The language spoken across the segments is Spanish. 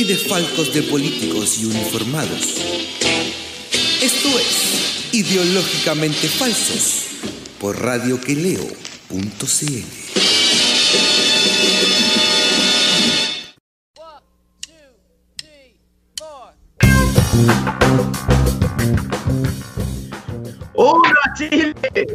y desfalcos de políticos y uniformados. Esto es Ideológicamente Falsos por radioqueleo.cl. Hola Chile,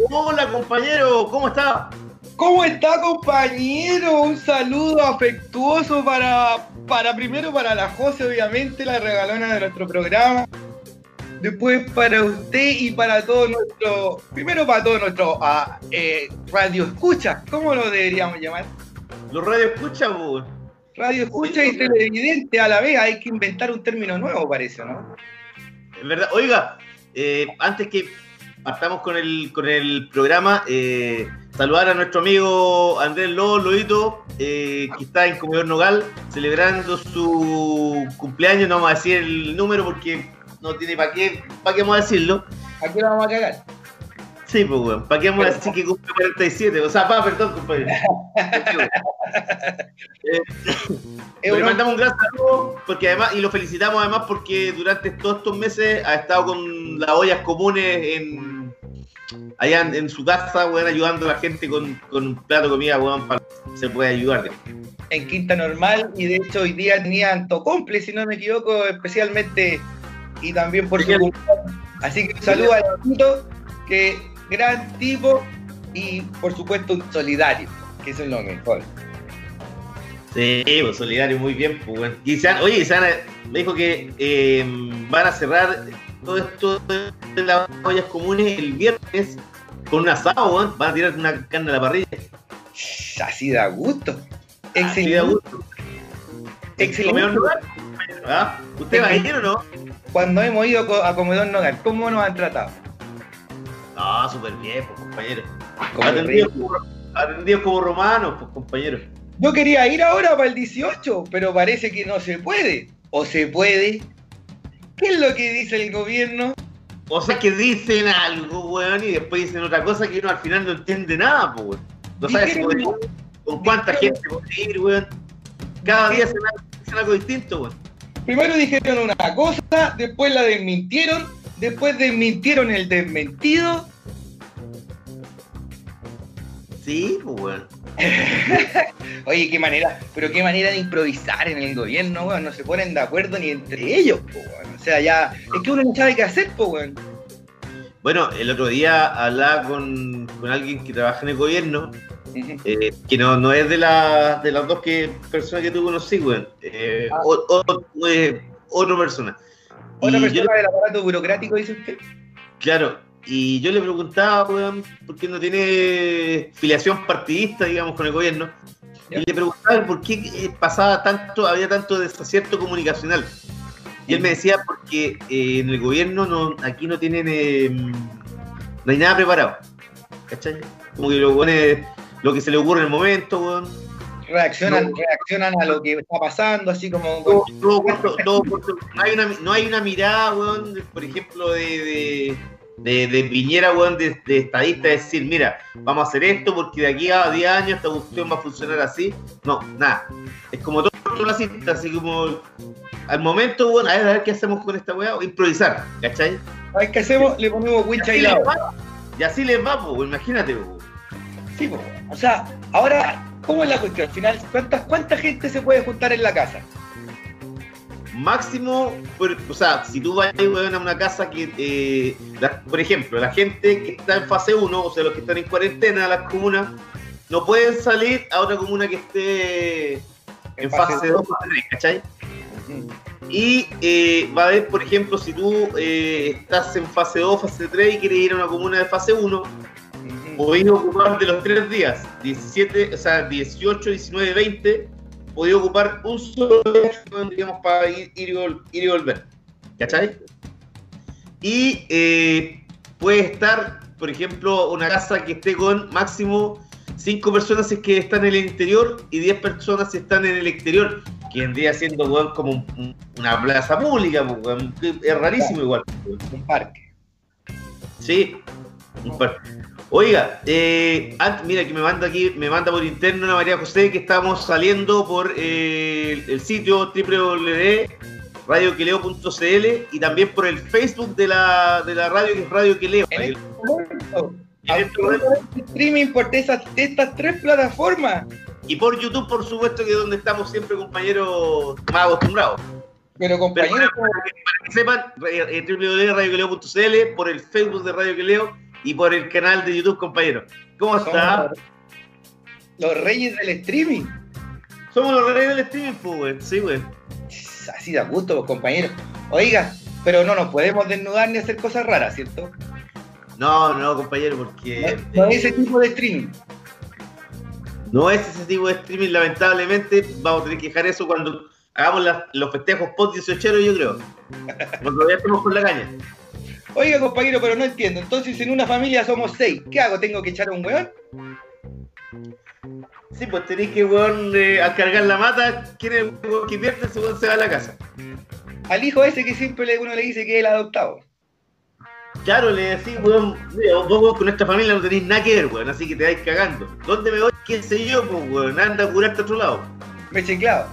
hola compañero, ¿cómo está? ¿Cómo está compañero? Un saludo afectuoso para, para primero para la José, obviamente, la regalona de nuestro programa. Después para usted y para todo nuestro, primero para todo nuestro ah, eh, radio escucha, ¿cómo lo deberíamos llamar? Los radio escucha, pues. Radio escucha y televidente a la vez, hay que inventar un término nuevo, parece, ¿no? Es verdad, oiga, eh, antes que partamos con el, con el programa, eh, saludar a nuestro amigo Andrés Lobo, Lodito, eh, que está en Comedor Nogal, celebrando su cumpleaños, no vamos a decir el número porque no tiene para qué, para qué vamos a decirlo. ¿A qué lo vamos a cagar? Sí, pues, weón. ¿Para qué vamos a decir que cumple 47? O sea, pa, perdón, compadre. eh, le mandamos un gran saludo porque además, y lo felicitamos además porque durante todos estos meses ha estado con las ollas comunes en allá en, en su casa, weón, ayudando a la gente con, con un plato de comida, weón, para se pueda ayudar. En Quinta Normal, y de hecho hoy día tenía Antocomple, si no me equivoco, especialmente, y también por su. Así que un saludo a Lotito, que gran tipo y por supuesto un solidario, que eso es lo mejor. Sí, pues solidario, muy bien, pues bueno. Y se han- oye, se han- me dijo que eh, van a cerrar todo esto de las ollas comunes el viernes con un asado, weón. Van a tirar una carne a la parrilla. Así da gusto. Así de gusto. Excelente. ¿Ah? ¿Usted va a ir o no? Cuando hemos ido a Comedor Nogal, ¿cómo nos han tratado? No, súper bien, pues compañero. Atendidos como, atendidos como romanos, pues compañero. Yo quería ir ahora para el 18, pero parece que no se puede. ¿O se puede? ¿Qué es lo que dice el gobierno? O sea que dicen algo, weón, y después dicen otra cosa que uno al final no entiende nada, pues, weón. No sabes si puede- con cuánta dijeron- gente puede ir, weón. Cada día algo, dicen algo distinto, weón. Primero dijeron una cosa, después la desmintieron, después desmintieron el desmentido. Sí, pues, weón. Oye, qué manera, pero qué manera de improvisar en el gobierno, weón. No se ponen de acuerdo ni entre ellos, po, weón. O sea, ya, es que uno no sabe qué hacer, po, weón. Bueno, el otro día hablaba con, con alguien que trabaja en el gobierno, eh, que no, no es de, la, de las dos que, personas que tú conocí, weón. Eh, Ah. o- o- eh, otra persona. Otra Y yo persona del aparato burocrático, dice usted. Claro, y yo le preguntaba, weón, por qué no tiene filiación partidista, digamos, con el gobierno. Y le preguntaba por qué eh, pasaba tanto, había tanto desacierto comunicacional. Y él me decía porque eh, en el gobierno no, aquí no tienen, eh, no hay nada preparado. ¿Cachai? Como que lo, weones- lo que se le ocurre en el momento, weón. Reaccionan, No. reaccionan a lo que está pasando, así como. todo puesto- no, hay una, no hay una mirada, weón, por ejemplo, de, de, de, de Piñera, weón, de, de estadista, es decir, mira, vamos a hacer esto porque de aquí a 10 años esta cuestión va a funcionar así. No, nada. Es como todo lo cinta, así como al momento, weón, a ver, a ver qué hacemos con esta weá, improvisar, ¿cachai? ¿Sabes qué hacemos? Le ponemos wincha y lado. y así les va, pues, imagínate, weón. Sí, po. o sea, ahora, ¿cómo es la cuestión? Al final, ¿cuántas, ¿cuánta gente se puede juntar en la casa? Máximo, por- o sea, si tú vas a una casa que, eh, la- por ejemplo, la gente que está en fase 1, o sea, los que están en cuarentena, las comunas, no pueden salir a otra comuna que esté en fase 2, fase 3, ¿cachai? Y eh, va a haber, por ejemplo, si tú eh, estás en fase 2, fase 3 y quieres ir a una comuna de fase 1, podéis ocupar de los tres días, 17, o sea, 18, 19, 20, podéis ocupar un solo digamos, para ir, ir y, vol- ir y volver. ¿Cachai? Y eh, puede estar, por ejemplo, una casa que esté con máximo 5 personas si es que están en el interior y 10 personas si están en el exterior. Que vendría siendo weón, como un- una plaza pública, pues, weón, es rarísimo igual. Un parque. Sí, un par. Oiga, eh, mira que me manda aquí, me manda por interno una María José que estamos saliendo por eh, el, el sitio www.radioquileo.cl y también por el Facebook de la, de la radio que es Radio Quileo. En este momento, En este momento. streaming por esas, estas tres plataformas. Y por YouTube, por supuesto, que es donde estamos siempre compañeros más acostumbrados. Pero compañeros, para, para que, para que sepan, eh, www.radioquileo.cl, por el Facebook de Radio Quileo y por el canal de YouTube, compañeros. ¿Cómo está? los reyes del streaming. Somos los reyes del streaming, pues, güey. Sí, güey. Así da gusto, pues, compañeros. Oiga, pero no nos podemos desnudar ni hacer cosas raras, ¿cierto? No, no, compañero, porque No, no eh, ese tipo de streaming. no es ese tipo de streaming, lamentablemente. Vamos a tener que dejar eso cuando hagamos los festejos post 18 yo creo. Cuando ya estemos con la caña. Oiga, compañero, pero no entiendo. Entonces, en una familia somos seis. ¿Qué hago? ¿Tengo que echar a un weón? Sí, pues tenéis que, weón, eh, al cargar la mata, ¿quién es el weón que pierde? Ese weón se va a la casa. Al hijo ese que siempre uno le dice que es el adoptado. Claro, le decís, weón, mira, vos weón, con esta familia no tenéis nada que ver, weón, así que te vais cagando. ¿Dónde me voy? ¿Quién sé yo? Pues, weón, anda a curarte a otro lado. Me he checlado.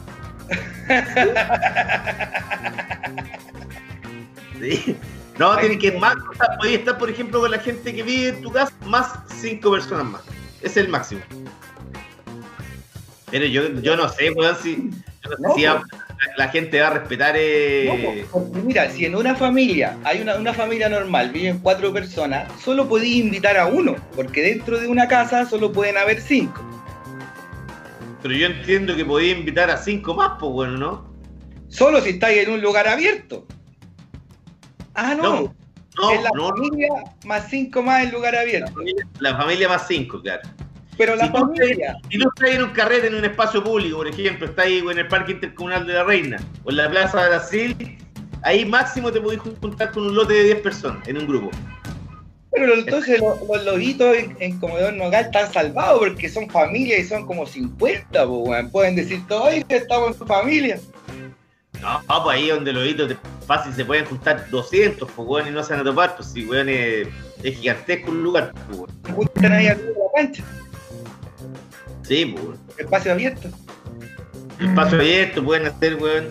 Sí. No, tiene que más, o sea, podéis estar, por ejemplo, con la gente que vive en tu casa, más cinco personas más. Es el máximo. Pero yo, yo no sé, weón, si, yo no sé No, si va- la gente va a respetar. Eh... No, porque mira, si en una familia, hay una, una familia normal, viven cuatro personas, solo podéis invitar a uno, porque dentro de una casa solo pueden haber cinco. Pero yo entiendo que podía invitar a cinco más, pues bueno, ¿no? Solo si estáis en un lugar abierto. Ah, no. No, No, es la no, familia más cinco más en lugar la abierto. familia, la familia más cinco, claro. Pero la Si tú, familia, si tú estás en un carrete en un espacio público, por ejemplo, estás ahí en el Parque Intercomunal de la Reina o en la Plaza de Brasil, ahí máximo te podés juntar con un lote de 10 personas en un grupo. pero entonces los, los lobitos en, en Comedor Nogal están salvados porque son familia y son como 50, po, weón. pueden decir todo, oye, estamos en familia. No, pues ahí donde los hitos fácil se pueden juntar 200, pues weón, y no se van a topar, pues si weón es, es gigantesco un lugar, pues weón. Se juntan ahí de la cancha, Sí, pues weón. espacio abierto. Espacio abierto, pueden hacer, weón.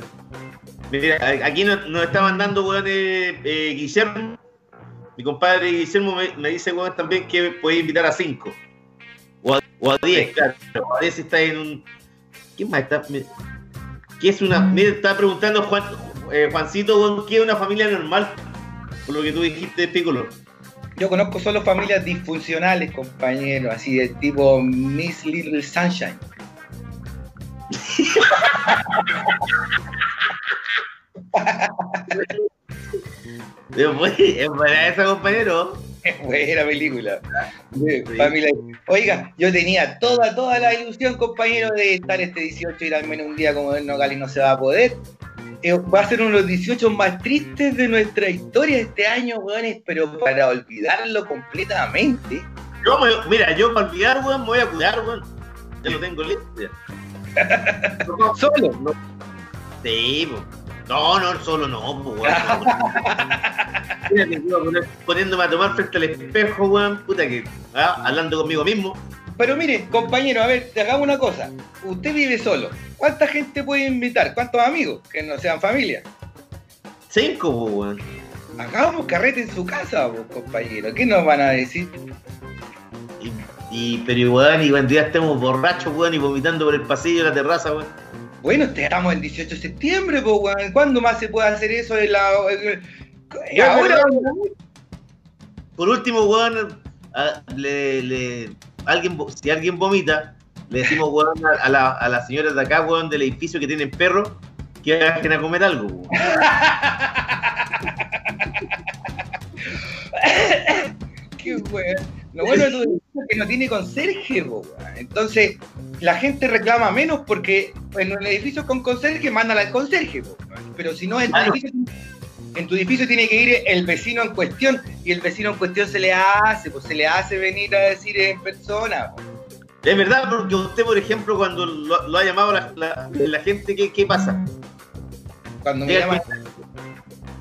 Mira, aquí nos, nos está mandando, weón, eh, eh, Guillermo. Mi compadre Guillermo me, me dice, weón, también que puede invitar a 5. O a, o a 10, claro. O a 10 si está en un. ¿Quién más está? ¿Qué es una.? Mira, está preguntando Juan, eh, Juancito, ¿qué es una familia normal? Por lo que tú dijiste, Piccolo. Yo conozco solo familias disfuncionales, compañero, así de tipo Miss Little Sunshine. Es buena esa, compañero. Buena película. Sí, familia. Oiga, yo tenía toda, toda la ilusión, compañero, de estar este 18 ir al menos un día como el Nogal y no se va a poder. Eh, va a ser uno de los 18 más tristes de nuestra historia este año, weones, pero para olvidarlo completamente. Yo me- mira, yo para olvidar, weón, me voy a cuidar, weón. Ya lo tengo listo. Solo. No. Sí, po. No, no, solo no, po, weón. Poniéndome a tomar frente al espejo, weón, puta que, ah, hablando conmigo mismo. Pero mire, compañero, a ver, te hagamos una cosa. Usted vive solo. ¿Cuánta gente puede invitar? ¿Cuántos amigos? Que no sean familia. Cinco, po, weón. Hagamos carrete en su casa, vos, compañero. ¿Qué nos van a decir? Y, y, pero, weón, y cuando ya estemos borrachos, weón, y vomitando por el pasillo de la terraza, weón. Bueno, estamos el 18 de septiembre, pues, weón. ¿Cuándo más se puede hacer eso? En la... en- Ya, Ahora, ¿verdad? Por último, weón, a- le, le- alguien, si alguien vomita, le decimos, weón, a, la- a las señoras de acá, weón, del edificio que tienen perros, que bajen a comer algo, weón. qué weón. Lo bueno de tu edificio es que no tiene conserje, po. Entonces, la gente reclama menos porque en el edificio con conserje mandan al conserje, po. Pero si no, en tu Claro. edificio en tu edificio tiene que ir el vecino en cuestión y el vecino en cuestión se le hace, pues se le hace venir a decir en persona. Es verdad, porque usted, por ejemplo, cuando lo, lo ha llamado la, la- la gente, ¿qué, qué pasa? Cuando me el-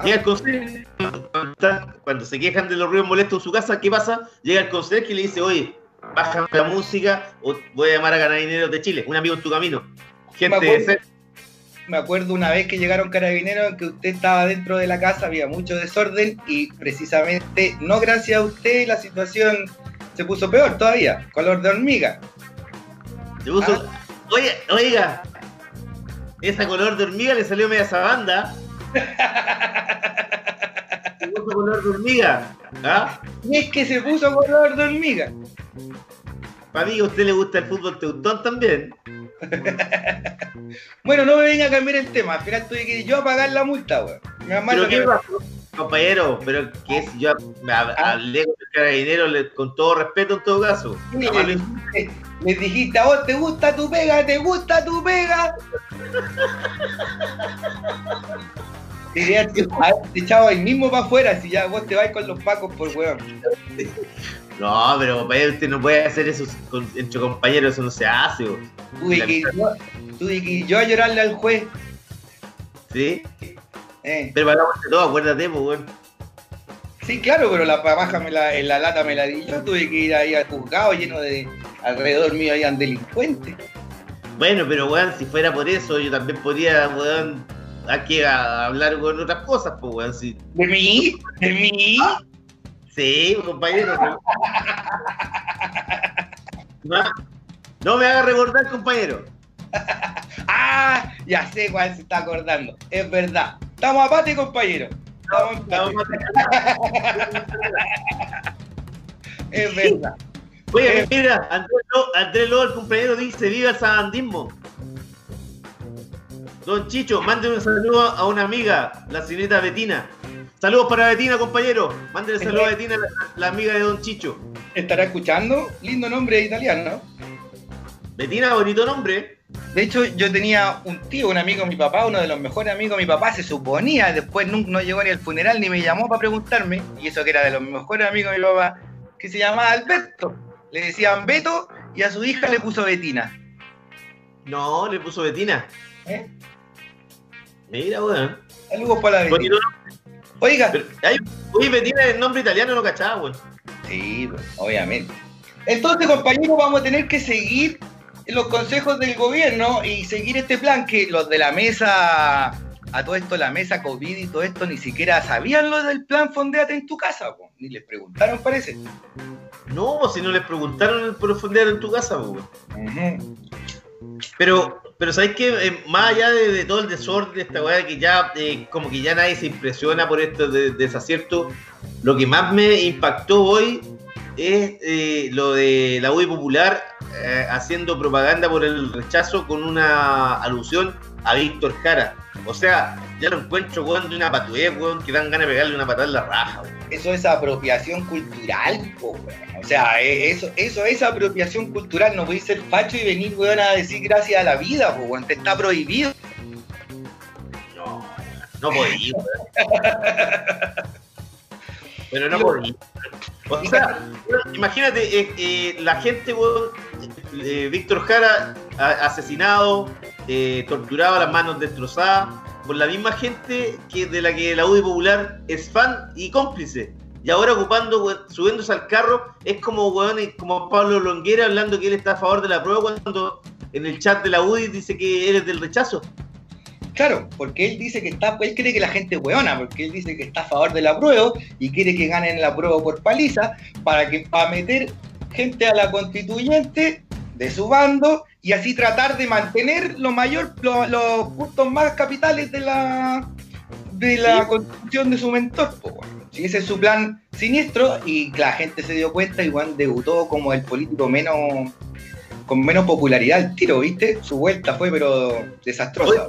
Llega el conserje, cuando, se quejan de los ruidos molestos en su casa, ¿qué pasa? Llega el conserje y le dice, oye, baja la música o voy a llamar a Carabineros de Chile, un amigo en tu camino. Gente Me acuerdo. me acuerdo una vez que llegaron carabineros en que usted estaba dentro de la casa, había mucho desorden y precisamente, no gracias a usted, la situación se puso peor todavía, color de hormiga. Se puso, Ah. oye, oiga, esa color de hormiga le salió media sabanda. Se puso color de hormiga. ¿Ah? Y es que se puso color de hormiga. Para mí, a usted le gusta el fútbol teutón también. Bueno, no me venga a cambiar el tema, al final tuve que ir yo a pagar la multa, weón. Pero qué pasó, compañero, pero que es, yo Ah. hablé con el carabinero le- con todo respeto en todo caso. Les dijiste, a vos te gusta tu pega, te gusta tu pega. Diría, te echado ahí mismo para afuera si ya vos te vas con los pacos por weón. No, pero compañero, usted no puede hacer eso con- entre compañeros, eso no se hace. bo. Tuve que, ir yo, tuve que ir yo a llorarle al juez. ¿Sí? Eh, Pero hablamos de todo, acuérdate, pues, weón. Sí, claro, pero la paja me la, en la lata me la di yo. Tuve que ir ahí al juzgado lleno de. Alrededor mío habían delincuentes. Bueno, pero weón, si fuera por eso, yo también podría, weón, aquí a hablar con otras cosas, pues, weón. ¿De mí? ¿De mí? sí compañero. No, no me haga recordar, compañero. ¡Ah! Ya sé cuál se está acordando. Es verdad. Estamos a compañero. Estamos. Vamos Es verdad. Oye, mira, Andrés Lobo, Andrés Lobo, el compañero, dice: ¡Viva el sabandismo! Don Chicho, mande un saludo a una amiga, la señorita Betina. Saludos para Betina, compañero. Mándele saludos a Betina, la, la amiga de Don Chicho. ¿Estará escuchando? Lindo nombre italiano, ¿no? Betina, bonito nombre. De hecho, yo tenía un tío, un amigo de mi papá, uno de los mejores amigos de mi papá, se suponía, después nunca no llegó ni al funeral ni me llamó para preguntarme, y eso que era de los mejores amigos de mi papá, que se llamaba Alberto. Le decían Beto y a su hija le puso Betina. No, le puso Betina. ¿Eh? Mira, weón. Saludos para la Betina. Oiga, Pero, ay, oye, Betina es el nombre italiano, no cachaba, weón. Sí, pues, obviamente. Entonces, compañeros, vamos a tener que seguir los consejos del gobierno y seguir este plan que los de la mesa, a todo esto, la mesa COVID y todo esto, ni siquiera sabían lo del plan Fondeate en tu casa, po. ni les preguntaron, parece. No, si no les preguntaron el profundidad en tu casa, pues, weón. Ujú. Pero, pero ¿sabes qué? más allá de, todo el desorden de esta weá, que ya eh, como que ya nadie se impresiona por estos de- desaciertos, lo que más me impactó hoy es eh, lo de la UI Popular eh, haciendo propaganda por el rechazo con una alusión a Víctor Jara. O sea, ya lo encuentro, weón, de una patuez, weón, que dan ganas de pegarle una patada en la raja, weón. Eso es apropiación cultural, po, weón. O sea, e- eso, eso es apropiación cultural. No podéis ser facho y venir, weón, a decir gracias a la vida, po, weón. Te está prohibido. No, no podía, weón. Pero no podía. O sea, imagínate, eh, eh, la gente, weón, eh, Víctor Jara asesinado, eh, las manos destrozadas, por la misma gente que de la que la UDI Popular es fan y cómplice. Y ahora ocupando, subiéndose al carro, es como, weón, como Pablo Longuera hablando que él está a favor de la prueba cuando en el chat de la UDI dice que él es del rechazo. Claro, porque él dice que está, él cree que la gente es hueona, porque él dice que está a favor de la prueba y quiere que ganen la prueba por paliza para que para meter gente a la constituyente de su bando y así tratar de mantener lo mayor, lo- los puntos más capitales de la de la Sí. constitución de su mentor. Si ese es su plan siniestro y la gente se dio cuenta y Juan debutó como el político menos con menos popularidad al tiro, ¿viste? Su vuelta fue pero desastrosa.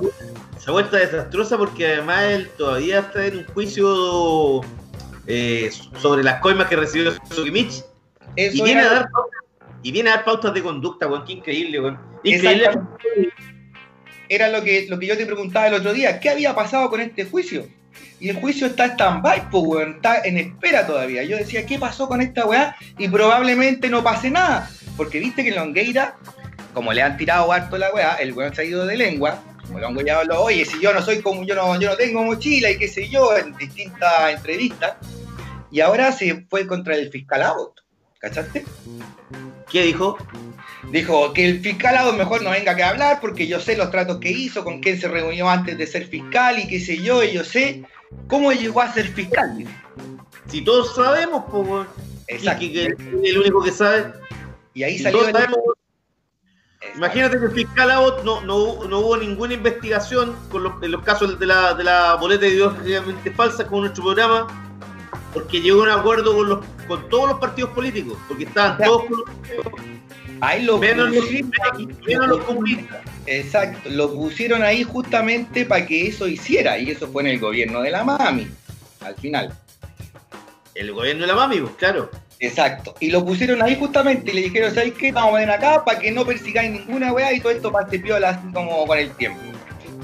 Esa vuelta desastrosa porque además él todavía está en un juicio eh, sobre las coimas que recibió Sokimich y Eso viene, a dar y viene a dar pautas de conducta, weón. Qué increíble, weón. Increíble. Era lo que, lo que yo te preguntaba el otro día. ¿Qué había pasado con este juicio? y el juicio está stand-by, pues, weón, está en espera todavía. Yo decía, ¿qué pasó con esta weá? Y probablemente no pase nada, porque viste que en Longueira, como le han tirado harto la weá, el weón se ha ido de lengua, como lo han weado, oye, si yo no soy como, yo no, yo no tengo mochila y qué sé yo, en distintas entrevistas, y ahora se fue contra el fiscal Abbott, ¿cachaste? ¿Qué dijo? Dijo que el fiscal Abbott mejor no venga que hablar porque yo sé los tratos que hizo, con quién se reunió antes de ser fiscal y qué sé yo, y yo sé cómo llegó a ser fiscal. Si todos sabemos, pues. Exacto. Que, que- que el único que sabe. Y ahí salió el- sabemos. Imagínate que el fiscal Abbott no, no, no hubo ninguna investigación con los, en los casos de la, de la boleta ideológicamente falsa con nuestro programa, porque llegó a un acuerdo con, los, con todos los partidos políticos, porque estaban Ya. todos con Ahí lo menos los, pusieron- menos, menos los comunistas. Exacto, lo pusieron ahí justamente para que eso hiciera, y eso fue en el gobierno de la mami, al final. El gobierno de la mami, pues, claro. Exacto. Y lo pusieron ahí justamente y le dijeron, ¿sabes qué? Vamos a poner acá para que no persigáis ninguna weá y todo esto pase piola así como con el tiempo.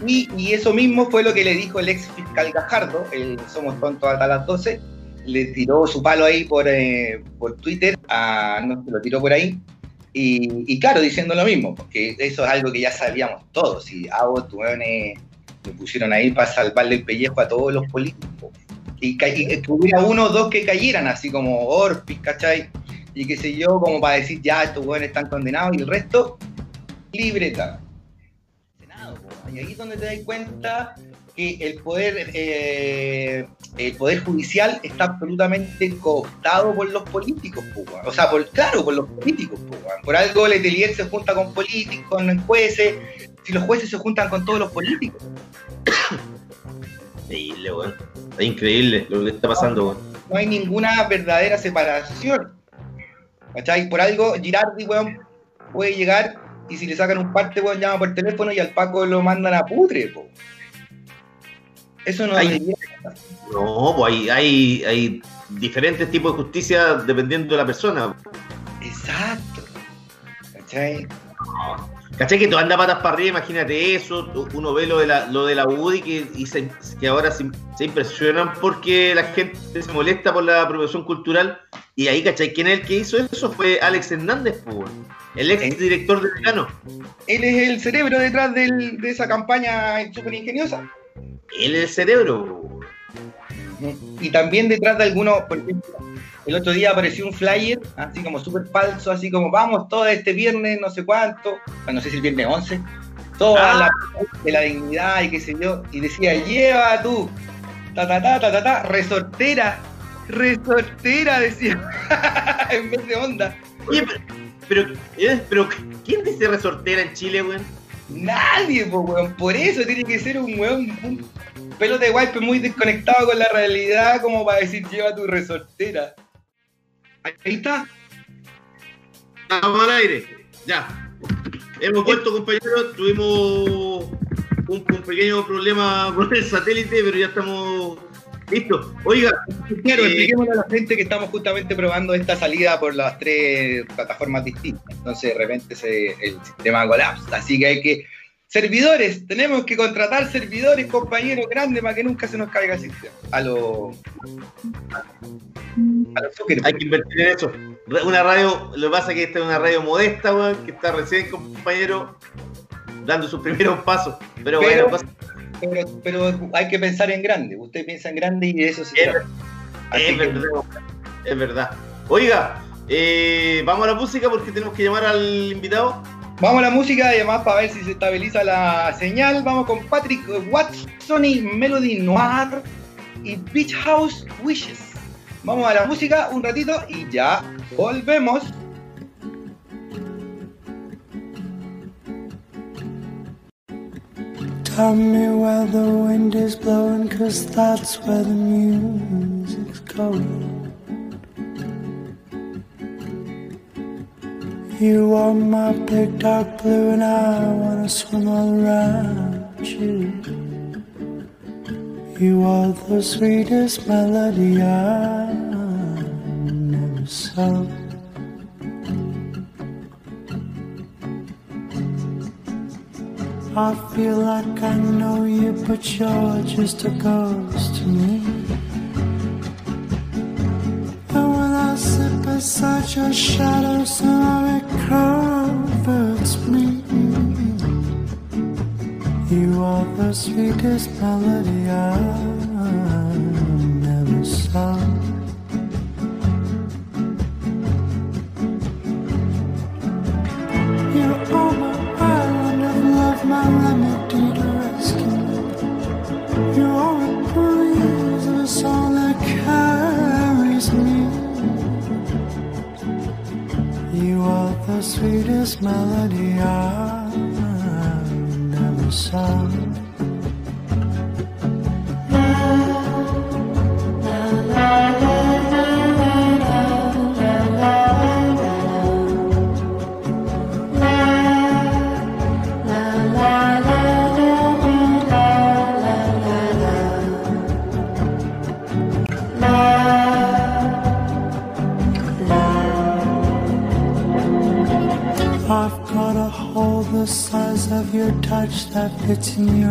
Y, y eso mismo fue lo que le dijo el ex fiscal Gajardo, el Somos Tontos hasta las 12, le tiró su palo ahí por, eh, por Twitter, a, no se lo tiró por ahí, y, claro, diciendo lo mismo, porque eso es algo que ya sabíamos todos, y Abbott, weones, lo pusieron ahí para salvarle el pellejo a todos los políticos. Y, y hubiera uno o dos que cayeran, así como Orpis, ¿cachai? Y qué sé yo, como para decir, ya, estos hueones están condenados, y el resto, libreta. Y ahí es donde te das cuenta que el poder, eh, el poder judicial está absolutamente cooptado por los políticos, o sea, por, claro, por los políticos. Por algo Letelier se junta con políticos, con jueces, si los jueces se juntan con todos los políticos. Increíble, weón. Es increíble lo que está pasando, weón. no hay ninguna verdadera separación. ¿Cachai? Por algo, Girardi, weón, puede llegar y si le sacan un parte, weón, llama por teléfono y al Paco lo mandan a putre, po. Eso no Ay. debería- No, pues hay, hay, hay diferentes tipos de justicia dependiendo de la persona. Exacto. ¿Cachai? ¿Cachai que tú andas patas para arriba? Imagínate eso. Uno ve lo de la, lo de la UDI que, y se- que ahora se, se impresionan porque la gente se molesta por la apropiación cultural. Y ahí, ¿cachai? ¿Quién es el que hizo eso? Fue Alex Hernández, pues, el ex director de Decano. Él es el cerebro detrás del- de esa campaña súper ingeniosa. Él el cerebro. Y también detrás de algunos, por ejemplo, el otro día apareció un flyer, así como súper falso, así como vamos todo este viernes, no sé cuánto, bueno, no sé si el viernes 11, toda Ah. la de la dignidad y qué sé yo, y decía, lleva tú, ta ta ta ta ta, ta resortera, resortera, decía, en vez de onda. Oye, pero, pero, eh, pero, ¿quién dice resortera en Chile, weón? Nadie, po, weón. Por eso tiene que ser un weón, un pelo de wipe muy desconectado con la realidad, como para decir, lleva tu resortera. Ahí está. Estamos al aire. Ya. Hemos vuelto, compañeros. Tuvimos un, un pequeño problema con el satélite, pero ya estamos listos. Oiga, Claro, Eh, expliquémosle a la gente que estamos justamente probando esta salida por las tres plataformas distintas. Entonces, de repente se, el sistema colapsa. Así que hay que. Servidores, tenemos que contratar servidores, compañeros grandes, para que nunca se nos caiga el sistema. A los. A los hay que invertir en eso. Una radio, lo que pasa es que esta es una radio modesta, weón, que está recién, compañero, dando sus primeros pasos. Pero, Pero- bueno, pasa- Pero, pero hay que pensar en grande. Usted piensa en grande y de eso se Es trata. Es que- verdad. Es verdad. Oiga, eh, vamos a la música porque tenemos que llamar al invitado. Vamos a la música y además para ver si se estabiliza la señal. Vamos con Patrick Watson y Melody Noir y Beach House Wishes. Vamos a la música un ratito y ya volvemos. Tell me where the wind is blowing, cause that's where the music's going. You are my big dark blue, and I wanna swim all around you. You are the sweetest melody I never sung. I feel like I know you, but you're just a ghost to me. And when I sit beside your shadow, somehow it comforts me. You are the sweetest melody I've melody I never sung. 的纪念。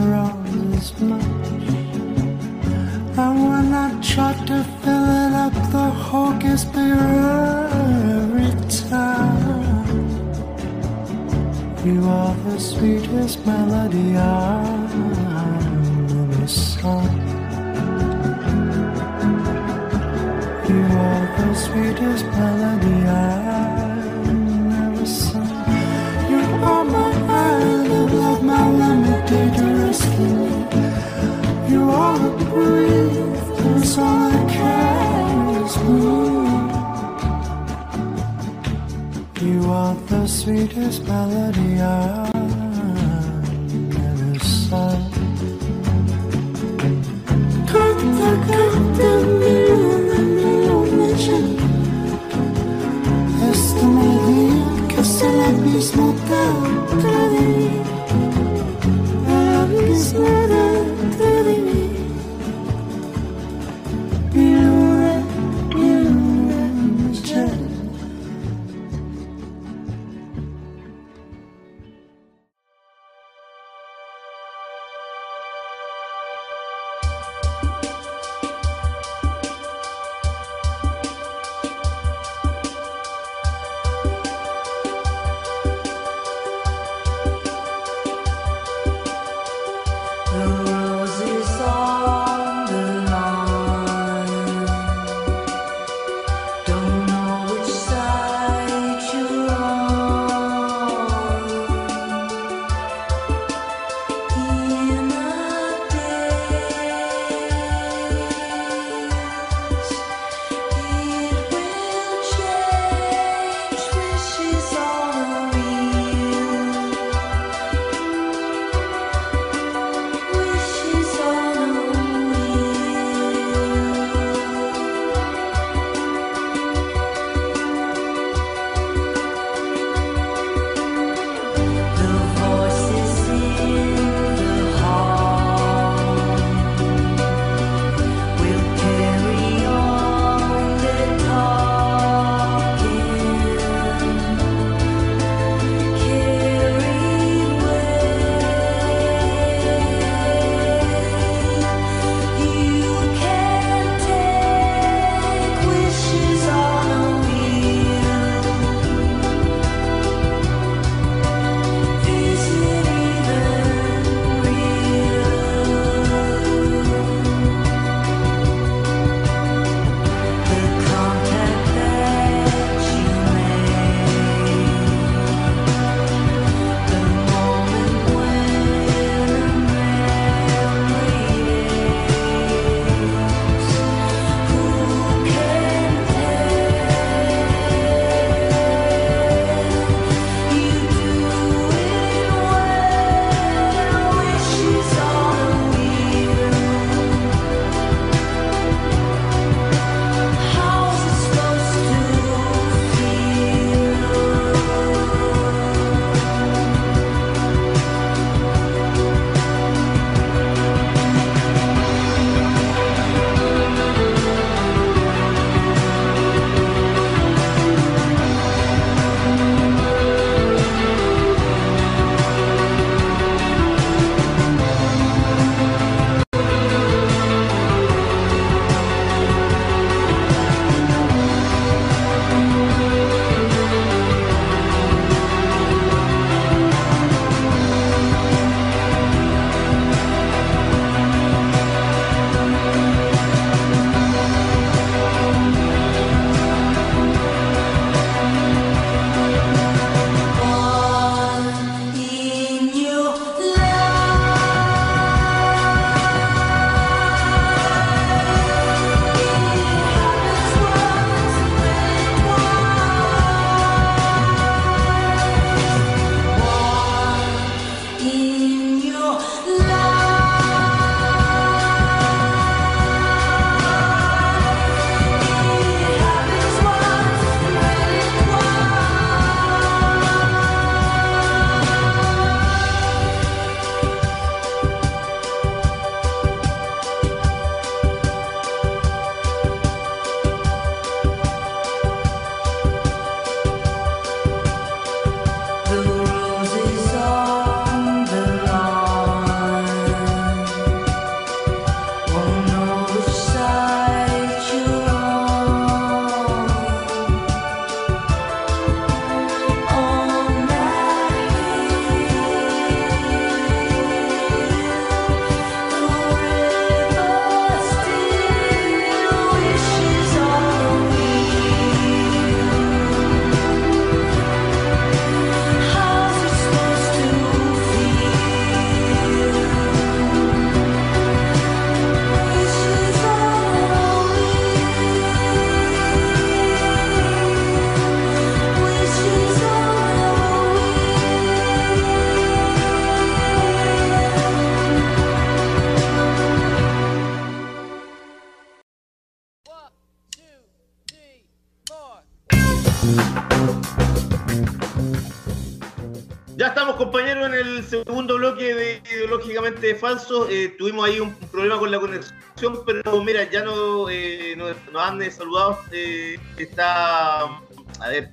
Falso. Eh, tuvimos ahí un problema con la conexión, pero mira, ya no, eh, nos, nos han eh, saludado. eh, está, a ver,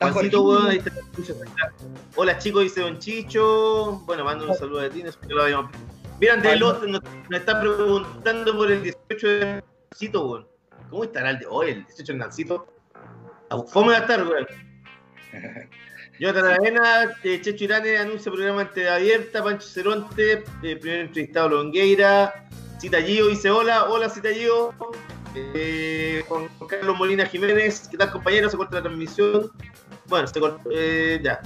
Juancito, Jorgito. weón, ahí está, está. Hola chicos, dice Don Chicho. Bueno, mando un saludo a ti, no sé qué lo habíamos. Mira, Andrés Lot nos, nos está preguntando por el 18 de Nancito, weón. ¿Cómo estará el de hoy, el 18 de Nancito? Fome va a estar, weón. Jonathan Arena, eh, Checho Irane anuncia programa en TV abierta, Pancho Ceronte, eh, primer entrevistado Longueira, Cita Gio dice hola, hola Cita Gio, eh, Juan Carlos Molina Jiménez, ¿qué tal compañeros? Se corta la transmisión. Bueno, se corta, eh, ya.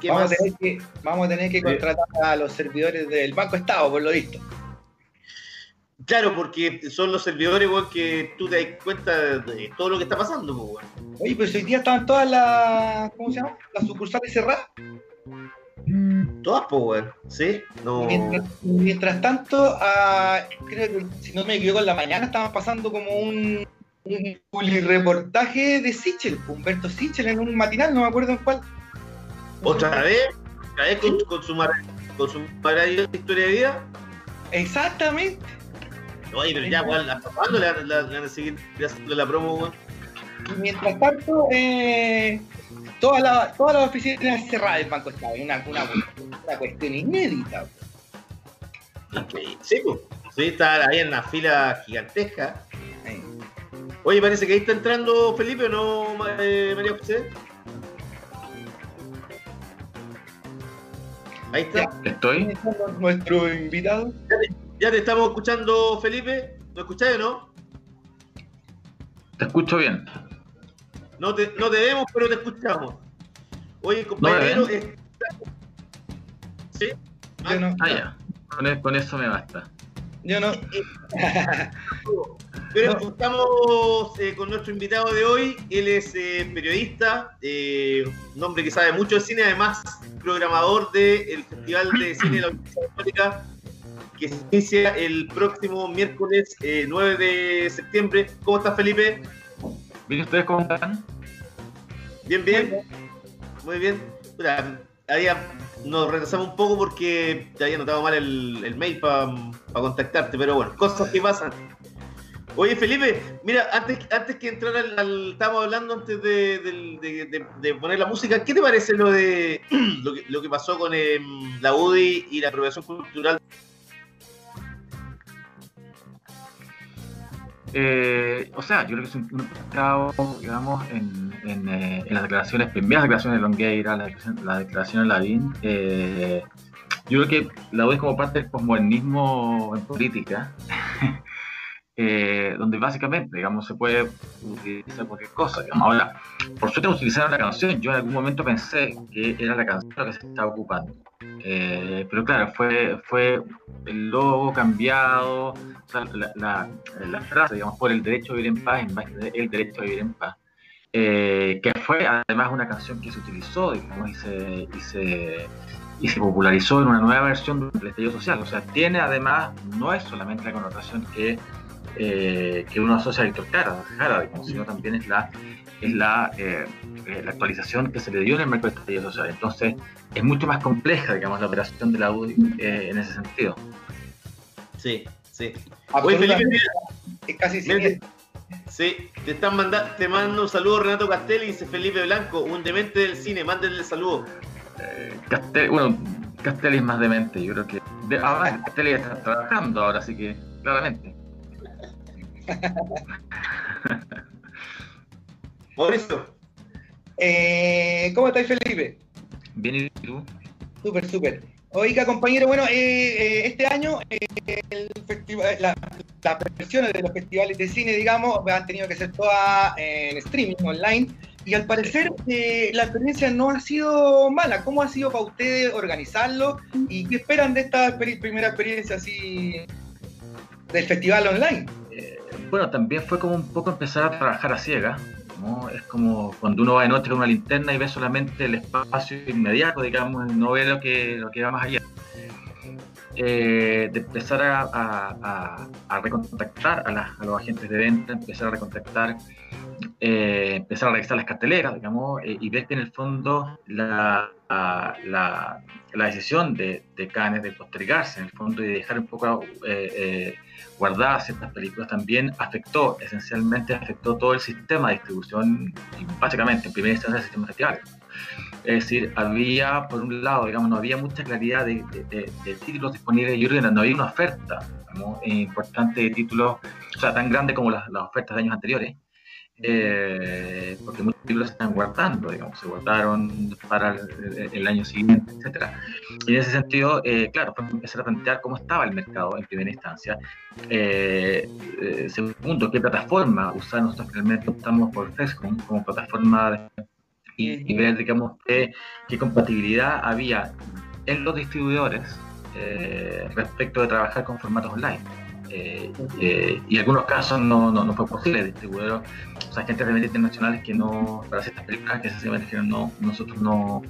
¿Qué Vamos más? a, tener que, vamos a tener que contratar a los servidores del Banco Estado, por lo visto. Claro, porque son los servidores, weón, que tú te das cuenta de todo lo que está pasando, pues, weón. Oye, pero hoy día estaban todas las. ¿Cómo se llama? Las sucursales cerradas. Todas, pues, weón. ¿Sí? No. Mientras, mientras tanto, ah, creo que si no me equivoco, en la mañana estaban pasando como un, un reportaje de Sichel, Humberto Sichel, en un matinal, no me acuerdo en cuál. ¿Otra vez? ¿Otra vez con, con su, mar- con su maravillosa historia de vida? Exactamente. Oye, pero ya, weón, ¿hasta cuándo le, van- le van a seguir haciendo la promo, weón? Y mientras tanto, eh, todas las todas las oficinas cerradas del Banco Estado. Una, una, una cuestión inédita. Sí, pues. Sí, está ahí en una fila gigantesca. Oye, parece que ahí está entrando Felipe, ¿o no, eh, María José? Ahí está. Estoy. Nuestro invitado. Ya te estamos escuchando, Felipe. ¿Lo escucháis o no? Te escucho bien. No te, no te vemos, pero te escuchamos. Oye, compañero. ¿Sí? Yo no. Ah, ya. Con, e- con eso me basta. Yo no. Pero estamos eh, con nuestro invitado de hoy. Él es eh, periodista, eh, un hombre que sabe mucho de cine, además programador del Festival de Cine de la Universidad Católica, que se inicia el próximo miércoles eh, 9 de septiembre. ¿Cómo estás, Felipe? ¿Bien ustedes cómo están? Bien, bien. Muy bien. Puta, había, nos retrasamos un poco porque te había notado mal el, el mail para contactarte, pero bueno, cosas que pasan. Oye, Felipe, mira, antes, antes que entrar al, al- Estábamos hablando antes de, del- de- de- de poner la música. ¿Qué te parece lo de lo que, lo que pasó con em, la UDI y la apropiación cultural? Eh, o sea, yo creo que es un, un digamos, en, eh, en las declaraciones, primeras declaraciones de Longueira, la declaración, la declaración de Lavín. eh, yo creo que la es como parte del posmodernismo en política, donde básicamente, digamos, se puede utilizar cualquier cosa. Digamos. Ahora, por suerte utilizaron la canción. Yo en algún momento pensé que era la canción la que se estaba ocupando. Eh, pero claro, fue, fue el logo cambiado, o sea, la, la- la frase, digamos, por el derecho a vivir en paz, el derecho a vivir en paz, eh, que fue además una canción que se utilizó, digamos, y se, y se, y se popularizó en una nueva versión del estallido social. O sea, tiene además, no es solamente la connotación que, eh, que uno asocia a Víctor digamos, sino también es la, es la, eh, eh, la actualización que se le dio en el marco del estallido social. Entonces, es mucho más compleja, digamos, la operación de la UDI eh, en ese sentido. Sí, sí. Oye, Felipe, Es casi siniestro. Sí, te están mandando, te mando un saludo Renato Castelli, dice Felipe Blanco, un demente del cine, mándenle el saludo. Castel, bueno, Castelli es más demente, yo creo que. De, ahora Castelli está trabajando ahora, así que claramente. Mauricio, Eh, ¿Cómo estáis, Felipe? Bien, ¿y tú? Súper, súper. Oiga, compañero, bueno, eh, eh, este año eh, el festival, la- las versiones de los festivales de cine, digamos, han tenido que ser todas eh, en streaming, online, y al parecer la experiencia no ha sido mala. ¿Cómo ha sido para ustedes organizarlo y qué esperan de esta primera experiencia así del festival online? Bueno, también fue como un poco empezar a trabajar a ciegas. Es como cuando uno va de noche con una linterna y ve solamente el espacio inmediato, digamos, no ve lo que, lo que va más allá. eh, de empezar a, a- a- recontactar a, los agentes de venta, empezar a recontactar, eh, empezar a revisar las carteleras, digamos, eh, y ver que en el fondo la, la, la decisión de, de Cannes de postergarse en el fondo y de dejar un poco guardadas ciertas películas también afectó, esencialmente afectó todo el sistema de distribución, y básicamente en primera instancia el sistema de festivales. Es decir, había, por un lado, digamos, no había mucha claridad de, de- de- de títulos disponibles. Que no había una oferta digamos, importante de títulos, o sea, tan grande como las, las ofertas de años anteriores, eh, porque muchos títulos están guardando, digamos, se guardaron para el, el año siguiente, etcétera. Y en ese sentido, eh, claro, fue empezar a plantear cómo estaba el mercado en primera instancia. Eh, eh, segundo, qué plataforma usar. Nosotros finalmente optamos por Fescom como plataforma de y, y ver, digamos, qué, qué compatibilidad había en los distribuidores eh, respecto de trabajar con formatos online. Eh, eh, y en algunos casos no, no, no fue posible. Distribuidores, o sea, agentes de venta internacionales que no, para hacer estas películas, que sencillamente dijeron, no, nosotros no,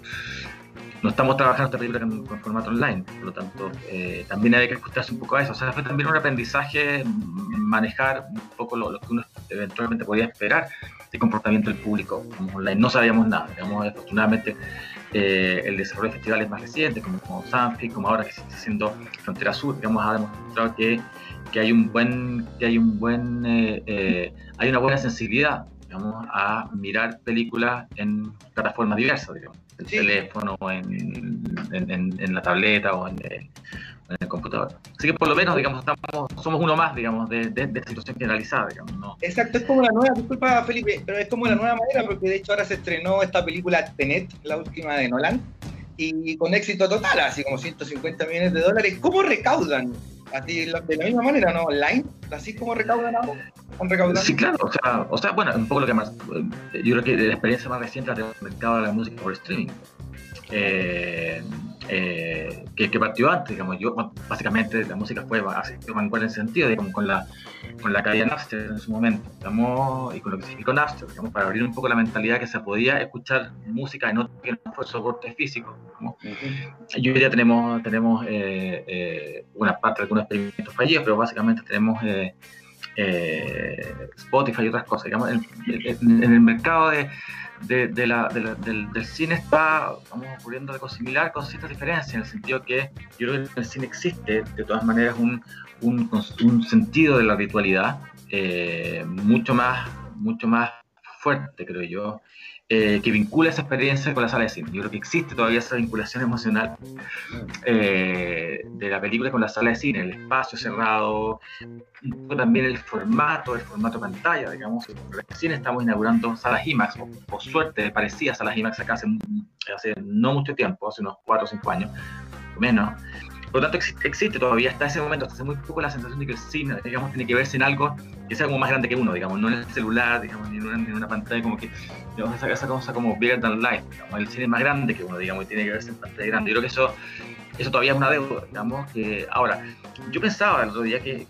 no estamos trabajando esta película con, formato online. Por lo tanto, eh, también hay que ajustarse un poco a eso. O sea, fue también un aprendizaje manejar un poco lo, que uno eventualmente podía esperar de comportamiento del público online. No sabíamos nada, digamos, afortunadamente el desarrollo de festivales más recientes, como, como Sanfi, como ahora que se está haciendo Frontera Sur, digamos, ha demostrado que, que hay un buen, que hay un buen, eh, eh, hay una buena sensibilidad, digamos, a mirar películas en plataformas diversas, digamos, en el Sí. teléfono, en, en, en- en la tableta o en el, en el computador. Así que por lo menos, digamos, estamos, somos uno más, digamos, de, de, de situación generalizada, digamos, ¿no? Exacto, es como la nueva, disculpa Felipe, pero es como la nueva manera, porque de hecho ahora se estrenó esta película Tenet, la última de Nolan, y con éxito total, así como 150 millones de dólares. ¿Cómo recaudan? Así, de la misma manera, ¿no? Online, así como recaudan ahora. Sí, claro, o sea, bueno, un poco lo que más, eh, yo creo que la experiencia más reciente del mercado de la música por streaming, eh, eh, que, que partió antes, digamos, yo, básicamente la música fue vanguardia en ese sentido, digamos, con la, con la caída de Napster en su momento, digamos, y con lo que significó Napster, digamos, para abrir un poco la mentalidad que se podía escuchar música en otro que no fue soporte físico, digamos. Y hoy día tenemos, tenemos eh, eh, una parte de algunos experimentos fallidos, pero básicamente tenemos eh, eh, Spotify y otras cosas. Digamos, en, en- en el mercado de, de- de la- de la- del, del cine está vamos, ocurriendo algo similar con ciertas diferencias, en el sentido que yo creo que en el cine existe de todas maneras un, un, un sentido de la ritualidad eh, mucho, más, mucho más fuerte, creo yo, eh, que vincula esa experiencia con la sala de cine. Yo creo que existe todavía esa vinculación emocional eh, de la película con la sala de cine, el espacio cerrado, también el formato, el formato pantalla, digamos. Recién estamos inaugurando salas IMAX, o, o suerte, parecía salas IMAX acá hace, hace no mucho tiempo, hace unos 4 o 5 años, menos. Por lo tanto, existe, existe todavía hasta ese momento, hasta hace muy poco, la sensación de que el cine, digamos, tiene que verse en algo que sea como más grande que uno, digamos, no en el celular, digamos, ni en una, en una pantalla como que, digamos, esa, esa cosa como bigger than life, digamos, el cine es más grande que uno, digamos, y tiene que verse en pantalla grande. Yo creo que eso, eso todavía es una deuda, digamos, que ahora, yo pensaba el otro día que,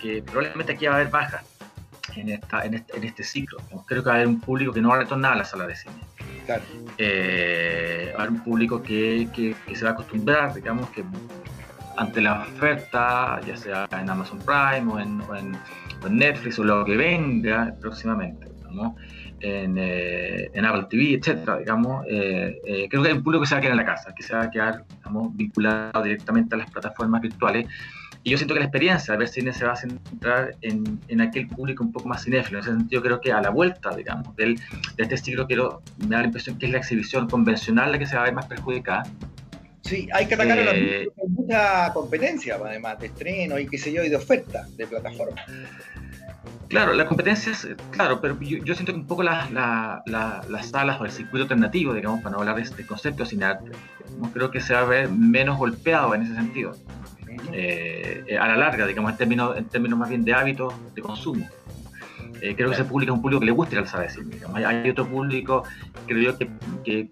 que probablemente aquí va a haber bajas en, esta, en, este, en este ciclo. Digamos, Creo que va a haber un público que no va a retornar a la sala de cine. Claro. Eh, va a haber un público que, que, que se va a acostumbrar, digamos, que ante la oferta, ya sea en Amazon Prime o en, o en, o en Netflix o lo que venga próximamente, digamos, en, eh, en Apple TV, etcétera, digamos, eh, eh, creo que hay un público que se va a quedar en la casa, que se va a quedar, digamos, vinculado directamente a las plataformas virtuales. Y yo siento que la experiencia de ver cine se va a centrar en, en aquel público un poco más cinéfilo. En ese sentido, creo que a la vuelta, digamos, del, de este ciclo, quiero, me da la impresión que es la exhibición convencional la que se va a ver más perjudicada. Sí, hay que atacar a los Eh, mucha competencia, además, de estreno y qué sé yo, y de oferta de plataforma. Claro, la competencia es, claro, pero yo, yo siento que un poco las la, la- las salas o el circuito alternativo, digamos, para no hablar de este concepto sin arte, creo que se va a ver menos golpeado en ese sentido. Eh, eh, a la larga, digamos, en términos, en términos más bien de hábitos de consumo. Eh, creo que ese público es un público que le gusta ir al sala de cine. digamos. Hay, hay otro público, creo yo, que, que,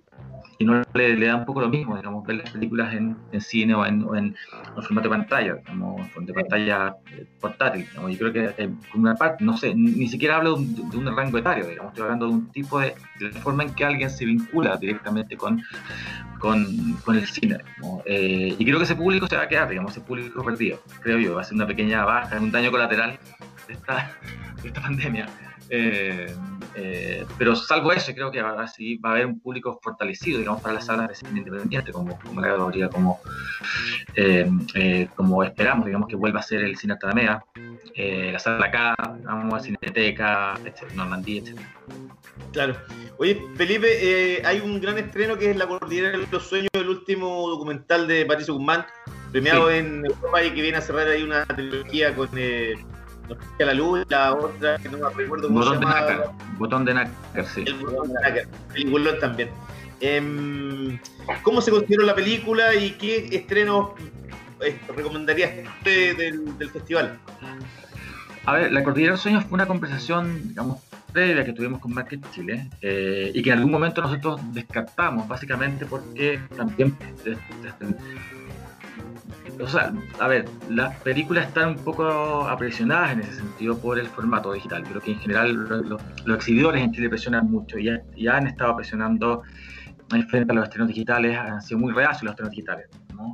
y no le, da un poco lo mismo, digamos, ver las películas en, en cine o en, formato de pantalla, como formato de pantalla eh, portátil. digamos. Yo creo que eh, una parte, no sé, ni, siquiera hablo de un, de un rango etario, digamos, estoy hablando de un tipo de, de la forma en que alguien se vincula directamente con, con, el cine. Eh, y creo que ese público se va a quedar, digamos, ese público perdido, creo yo, va a ser una pequeña baja, un daño colateral de esta, de esta pandemia. Eh, eh, pero salvo eso, creo que va, sí, va a haber un público fortalecido, digamos, para las salas de cine independiente, como, como la categoría, como, eh, eh, como esperamos, digamos, que vuelva a ser el Cine Alameda, eh, la sala acá, vamos a Cineteca, Normandía, etc. Claro. Oye, Felipe, hay un gran estreno que es La Cordillera de los Sueños, el último documental de Patricio Guzmán, premiado Sí. en Europa y que viene a cerrar ahí una trilogía con pica la luz, la otra que no me recuerdo cómo se Botón de nácar, botón de nácar, sí. El botón de nácar, peliculón también. Em, ¿Cómo se consideró la película y qué estrenos eh, recomendarías de- del, del festival? A ver, la Cordillera de los Sueños fue una conversación, digamos, previa que tuvimos con Market Chile eh, y que en algún momento nosotros descartamos, básicamente porque también. O sea, a ver, las películas están un poco apresionadas en ese sentido por el formato digital. Creo que en general lo- lo- los exhibidores en Chile presionan mucho y, ha- y han estado presionando en frente a los estrenos digitales, han sido muy reacios los estrenos digitales.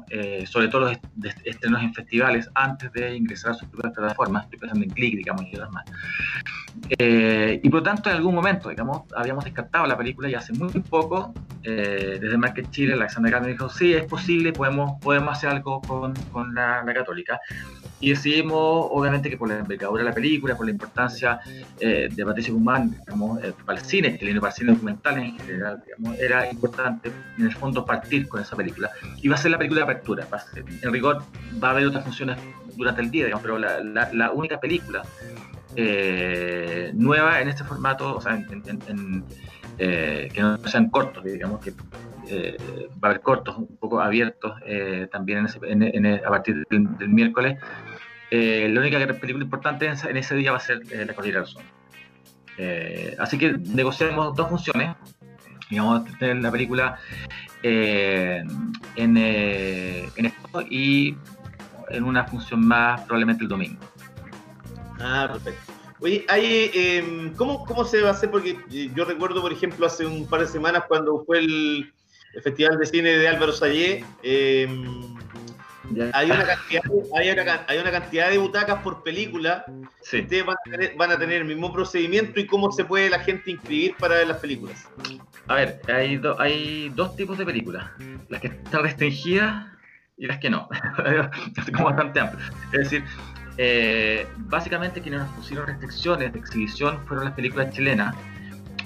Eh, sobre todo los estrenos en festivales antes de ingresar a sus propias plataformas, estoy pensando en Click, digamos, y otras más. Eh, y por lo tanto, en algún momento, digamos, habíamos descartado la película y hace muy poco, eh, desde Market Chile, Alexander Gardner dijo, sí, es posible, podemos, podemos hacer algo con, con la, la católica. Y decidimos, obviamente, que por la envergadura de la película, por la importancia eh, de Patricio Guzmán, digamos, eh, para el cine chileno, para el cine documental en general, digamos, era importante, en el fondo, partir con esa película. Va a ser la película de apertura. en rigor, va a haber otras funciones durante el día, digamos, pero la, la- la única película eh, nueva en este formato, o sea, en, en- en, eh, que no sean cortos, digamos que eh, va a haber cortos un poco abiertos eh, también ese- a partir del, del miércoles. Eh, la única película importante en, ese- día va a ser eh, La Cordillera del Sol. Así que negociamos dos funciones. Digamos, la película eh, en, eh, en esto y en una función más probablemente el domingo. Ah, perfecto. Oye, hay, em, ¿cómo, ¿cómo se va a hacer? Porque eh, yo recuerdo, por ejemplo, hace un par de semanas cuando fue el, Festival de Cine de Álvaro Sayé, Ya- hay, una cantidad, hay, una, can- hay una cantidad de butacas por película. Sí. Ustedes van a, tener, van a tener el mismo procedimiento y cómo se puede la gente inscribir para ver las películas. A ver, hay, do- hay dos tipos de películas. Las que están restringidas y las que no. Como bastante amplio. Es decir, eh, básicamente quienes nos pusieron restricciones de exhibición fueron las películas chilenas,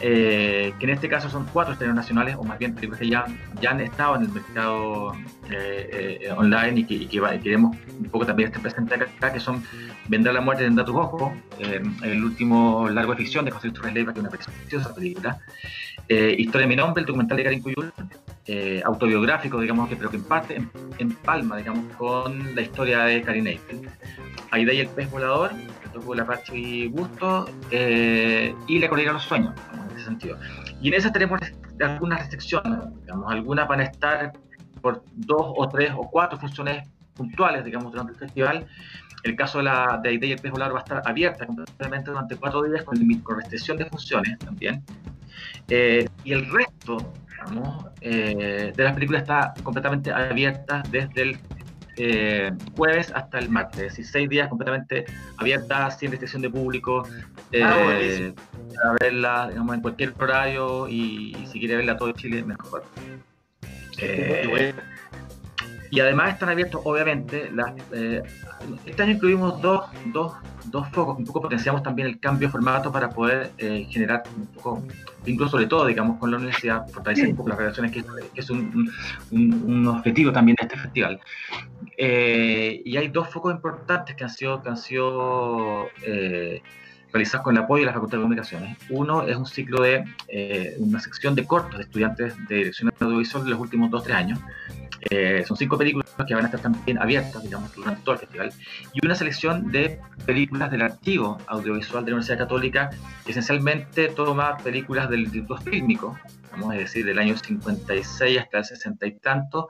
eh, que en este caso son cuatro estrenos nacionales, o más bien películas que ya, han estado en el mercado eh, online y que, queremos un poco también estar presentes acá, que son Vendrá la muerte de tus ojos, el último largo de ficción de José Luis Torres Leiva, que es una preciosa película, eh, Historia de mi nombre, el documental de Karin Cuyul, eh, autobiográfico, digamos, que, pero que en parte en, en palma, digamos, con la historia de Karin Eiffel. Aida y el pez volador, que tocó la Pachi y Gusto, eh, y La Cordillera de los Sueños, digamos, en ese sentido. Y en esas tenemos algunas restricciones, digamos, algunas van a estar por dos o tres o cuatro funciones puntuales, digamos, durante el festival. El caso de la de y el pez volador va a estar abierta completamente durante cuatro días con, con restricción de funciones también. Eh, y el resto, digamos, eh, de las películas está completamente abierta desde el eh, jueves hasta el martes, es decir, seis días completamente abiertas, sin restricción de público, eh, Ah, buenísimo. para verla digamos, en cualquier horario y, si quiere verla todo Chile, mejor. Eh. Y además están abiertos, obviamente, las, eh, este año incluimos dos, dos, dos focos, un poco potenciamos también el cambio de formato para poder eh, generar un poco, vínculos sobre todo, digamos, con la universidad, fortalecer un poco las relaciones, que, es un, un, objetivo también de este festival. Eh, y hay dos focos importantes que han sido, que han sido realizados con el apoyo de la Facultad de Comunicaciones. Uno es un ciclo de eh, una sección de cortos de estudiantes de dirección audiovisual de los últimos dos, tres años. Eh, son cinco películas que van a estar también abiertas, digamos, durante todo el festival. Y una selección de películas del archivo audiovisual de la Universidad Católica, que esencialmente toma películas del Instituto Fílmico, digamos, es decir, del año 56 hasta el 60 y tanto,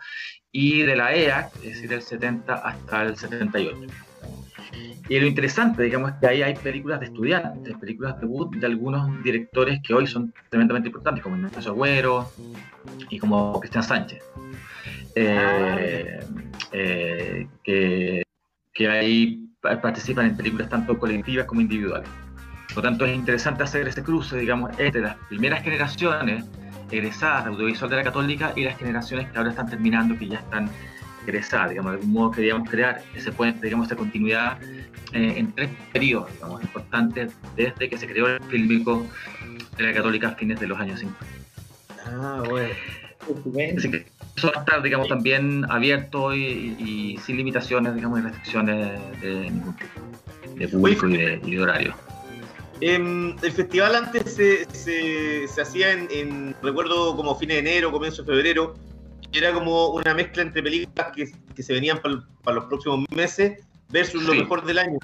y de la EAC, es decir, del 70 hasta el 78. Y lo interesante, digamos, es que ahí hay películas de estudiantes, películas de debut de algunos directores que hoy son tremendamente importantes, como Ignacio Agüero y como Cristian Sánchez. Eh, eh, que, que ahí participan en películas tanto colectivas como individuales. Por lo tanto, es interesante hacer ese cruce, digamos, entre las primeras generaciones egresadas de audiovisual de la católica y las generaciones que ahora están terminando, que ya están egresadas, digamos, de algún modo queríamos crear ese puente, digamos, esa continuidad eh, en tres periodos, digamos, importantes desde que se creó el fílmico de la católica a fines de los años 50. Ah, bueno. Así que eso va a estar, digamos, también abierto y, y sin limitaciones, digamos, y restricciones de ningún tipo, de público y de, y de horario. Em, el festival antes se, se, se hacía en, en, recuerdo, como fines de enero, comienzo de febrero. Era como una mezcla entre películas que, que se venían para, los próximos meses versus Sí. lo mejor del año.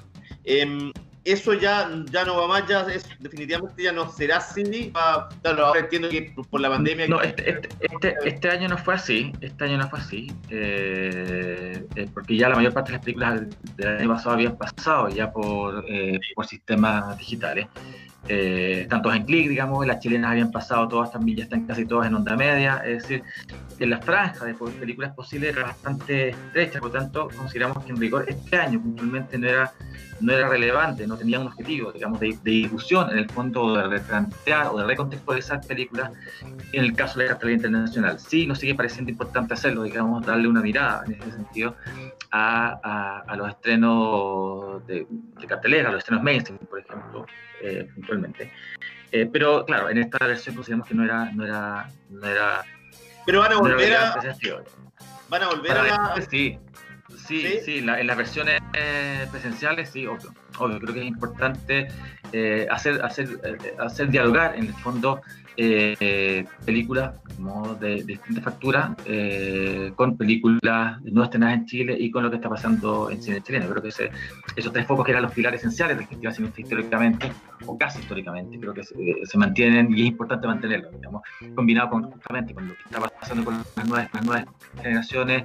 Em, eso ya, ya no va más, ya es, definitivamente ya no será así. Va- claro, ahora entiendo que por la pandemia. No, este, este, este, este año no fue así, este año no fue así, eh, eh, porque ya la mayor parte de las películas del, del año pasado habían pasado ya por, eh, por sistemas digitales. Eh, están todas en clic, digamos, las chilenas habían pasado todas también, ya están casi todas en onda media, es decir, que la franja de películas posibles era bastante estrecha, por lo tanto, consideramos que en rigor este año puntualmente no era, no era relevante, no tenía un objetivo, digamos, de, de difusión, en el fondo de replantear o de recontextualizar películas en el caso de la cartelera internacional. Sí, nos sigue pareciendo importante hacerlo, digamos, darle una mirada en ese sentido a, a, a los estrenos de, de, cartelera, a los estrenos mainstream, por ejemplo, eh, puntualmente. Eh, pero claro, en esta versión consideramos que no era, no era, no era, Pero van a no volver era a. Van a volver a la. sí. Sí, ¿Sí? sí, la- en las versiones eh, presenciales, sí, obvio. obvio. Creo que es importante eh, hacer, hacer, eh, hacer dialogar, en el fondo, eh, eh, películas de, distintas facturas eh, con películas no estrenadas en Chile y con lo que está pasando en cine chileno. Creo que esos tres focos que eran los pilares esenciales del Festival Cine históricamente, o casi históricamente, creo que se, se mantienen y es importante mantenerlos, digamos, combinado con, justamente con lo que está pasando con las nuevas, las generaciones,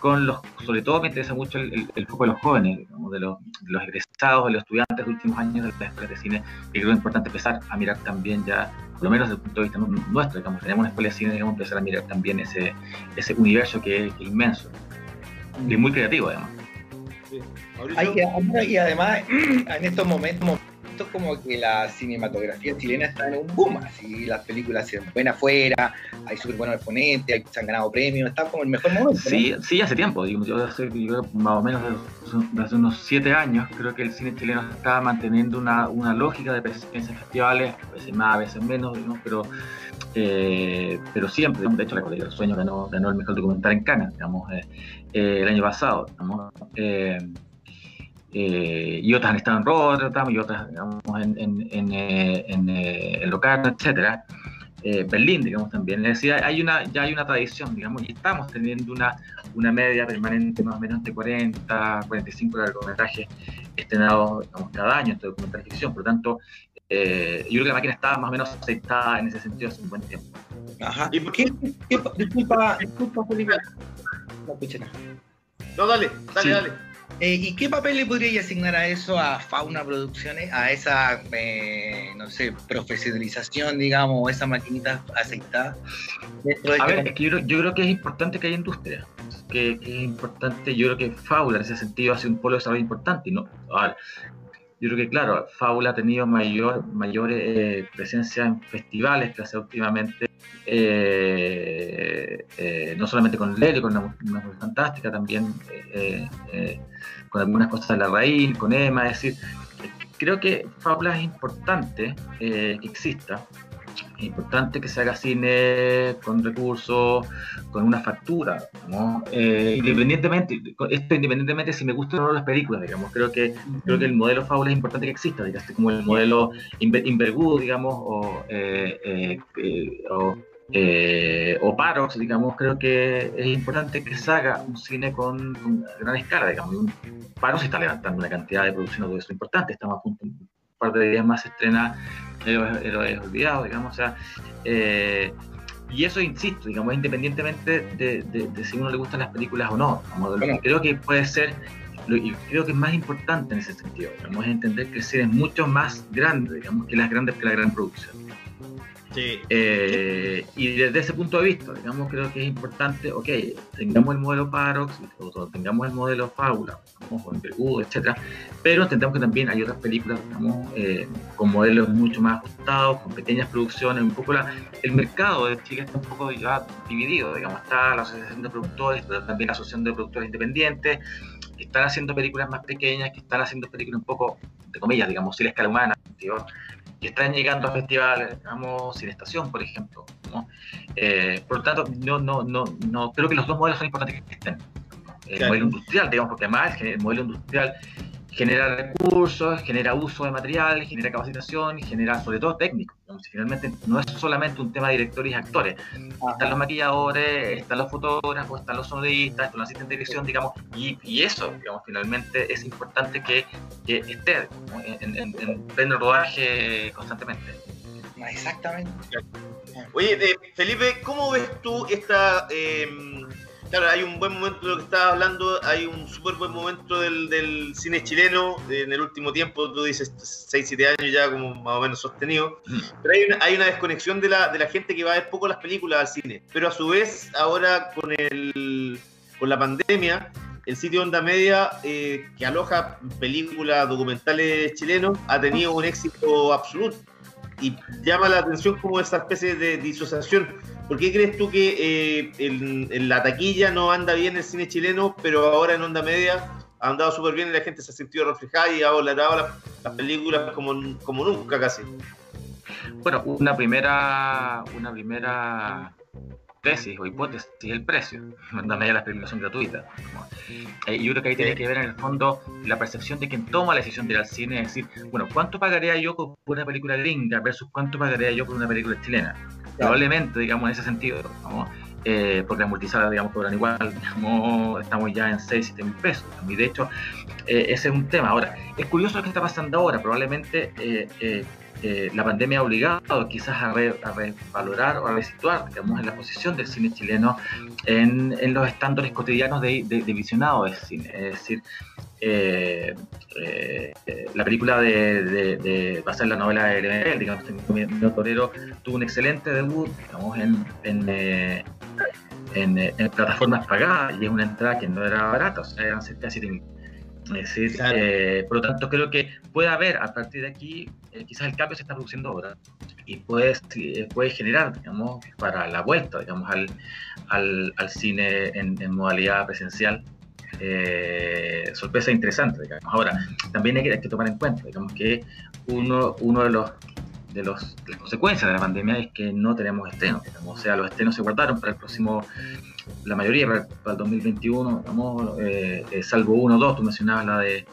con los, sobre todo me interesa mucho el, foco de los jóvenes, de, los, los egresados, de los estudiantes de últimos años de las escuelas de cine, que creo que es importante empezar a mirar también ya, por lo menos desde el punto de vista nu- nuestro, digamos, tenemos una escuela de cine, digamos, empezar a mirar también ese, ese universo que es inmenso, y es muy creativo además. Hay y además, en estos momentos, momentos como que la cinematografía chilena está en un boom, así las películas se ven afuera, hay súper buenos exponentes, se han ganado premios, está como el mejor momento. Sí, sí, hace tiempo, digo, yo hace más o menos desde hace unos siete años, creo que el cine chileno está manteniendo una, una lógica de presencia en festivales, a veces más, a veces menos, digamos, pero, eh, pero siempre, de hecho la Colega del Sueño ganó, ganó el mejor documental en Cannes, digamos, eh, eh, el año pasado, eh, y otras han estado en Rotterdam y otras digamos, en, en, en, eh, en, eh, Locarno, etcétera. Eh, Berlín, digamos, también. Es decir, hay una, ya hay una tradición, digamos, y estamos teniendo una, una media permanente más o menos de 40, 45 largometrajes estrenados digamos, cada año, este documental ficción. Por lo tanto, eh, yo creo que la máquina está más o menos aceitada en ese sentido hace un buen tiempo. Ajá. ¿Y por ¿Qué, qué, disculpa, disculpa, Felipe. No, dale, dale, Sí. dale. Eh, ¿Y qué papel le podría asignar a eso a Fauna Producciones, a esa, eh, no sé, profesionalización, digamos, o esa maquinita aceitada? Dentro de A este ver, es que yo, creo- yo creo que es importante que haya industria. Que, que es importante, yo creo que Faula en ese sentido hace un polo de desarrollo importante. No, yo creo que, claro, Faula ha tenido mayor, mayor eh, presencia en festivales que hace últimamente, eh, eh, no solamente con Lele, con una, una mujer fantástica, también eh, con algunas cosas de la raíz, con Emma, es decir, creo que Faula es importante que exista, es importante que se haga cine con recursos, con una factura. Eh, independientemente, esto independientemente si me gustan o no las películas, digamos, creo que, creo que el modelo fábula es importante que exista, digamos, como el modelo Inver- Invergud, digamos, o, eh, eh, eh, o, o Parox, digamos, creo que es importante que se haga un cine con, gran escala, digamos. Un, Parox está levantando una cantidad de producción de eso importante, estamos a punto, un par de días más se estrena Héroes, Héroes Olvidados, digamos, o sea, eh, y eso, insisto, digamos, independientemente de, de- de si a uno le gustan las películas o no. Bueno. creo que puede ser, lo- y creo que es más importante en ese sentido, digamos, es entender que el cine es mucho más grande, digamos, que las grandes que la gran producción. Eh, y desde ese punto de vista, digamos, creo que es importante, ok, tengamos el modelo Parox, tengamos el modelo Fábula, o Envergudo, etcétera, pero entendemos que también hay otras películas, digamos, eh, con modelos mucho más ajustados, con pequeñas producciones, un poco la, el mercado de Chile está un poco ya dividido, digamos, está la Asociación de Productores, pero también la Asociación de Productores Independientes, que están haciendo películas más pequeñas, que están haciendo películas un poco, de comillas, digamos, sin escala humana. Que están llegando a festivales, digamos, sin estación, por ejemplo. ¿no? Eh, por lo tanto, no, no, no, no, creo que los dos modelos son importantes que estén. El Claro. modelo industrial, digamos, porque además el modelo industrial genera recursos, genera uso de material, genera capacitación y genera sobre todo técnico. finalmente no es solamente un tema de directores y actores. Están los maquilladores, están los fotógrafos, están los sonidistas, están los asistentes de dirección, digamos, y, y eso, digamos, finalmente es importante que, que esté ¿no? en, en, en pleno rodaje constantemente. Exactamente. Oye, eh, Felipe, ¿cómo ves tú esta... eh, claro, hay un buen momento de lo que estabas hablando, hay un súper buen momento del, del cine chileno en el último tiempo, tú dices 6, 7 años ya como más o menos sostenido, Mm. pero hay una, hay una desconexión de la, de la gente que va a ver poco las películas al cine, pero a su vez ahora con, el, con la pandemia... El sitio Onda Media, eh, que aloja películas, documentales chilenos, ha tenido un éxito absoluto y llama la atención como esa especie de disociación. ¿Por qué crees tú que eh, en, en la taquilla no anda bien el cine chileno, pero ahora en onda media ha andado súper bien y la gente se ha sentido reflejada y ha valorado las, las películas como, como nunca casi? Bueno, una primera, una primera tesis o hipótesis es el precio. Donde media las películas son gratuitas. Eh, yo creo que ahí tiene que ver en el fondo la percepción de quien toma la decisión de ir al cine, es decir, bueno, ¿cuánto pagaría yo por una película gringa versus cuánto pagaría yo por una película chilena? Probablemente, digamos, en ese sentido, ¿no? Eh, porque las multisalas, digamos, cobran igual, digamos, estamos ya en 6, 7 mil pesos. Y de hecho, eh, ese es un tema. Ahora, es curioso lo que está pasando ahora. Probablemente eh, la pandemia ha obligado quizás a, re- a revalorar o a resituar, digamos, en la posición del cine chileno en, en los estándares cotidianos de, de, de visionado del cine. Es decir, eh, eh, la película de, de, de basada en la novela de Lemebel, digamos, Miguel Torero tuvo un excelente debut, digamos, eh, en plataformas pagadas y es una entrada que no era barata, o sea, eran cerca de 7 mil. Es decir, Claro. eh, por lo tanto, creo que puede haber a partir de aquí, eh, quizás el cambio se está produciendo ahora y puede, eh, puede generar, digamos, para la vuelta, digamos, al, al, al cine en, en modalidad presencial, eh, sorpresa interesante, digamos. Ahora, también hay que, hay que tomar en cuenta, digamos, que uno, uno de los de, los, las consecuencias de la pandemia es que no tenemos estrenos, o sea, los estrenos se guardaron para el próximo, la mayoría para, el 2021, digamos, eh, eh, salvo uno o dos, tú mencionabas la de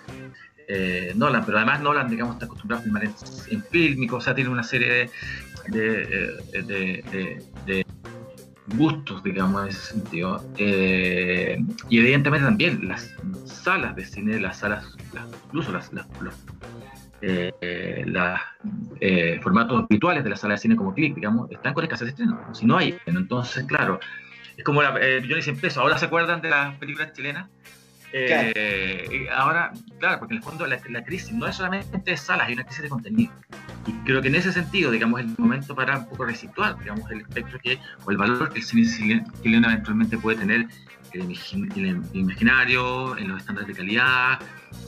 eh, Nolan, pero además Nolan, digamos, está acostumbrado a filmar en, en fílmico, o sea, tiene una serie de, de, gustos, digamos, en ese sentido. Y evidentemente también las salas de cine, las salas, las, incluso las, eh, los eh, formatos virtuales de la sala de cine como click, digamos, están con escasez de estreno. Si no hay, entonces, claro, es como la, eh, yo hice pesos. ¿Ahora se acuerdan de las películas chilenas? Eh, ahora, claro, porque en el fondo la, la, crisis no es solamente de salas, hay una crisis de contenido. Y creo que en ese sentido, digamos, es el momento para un poco resituar, digamos, el espectro que, o el valor que el cine chileno eventualmente puede tener en el imaginario, en los estándares de calidad,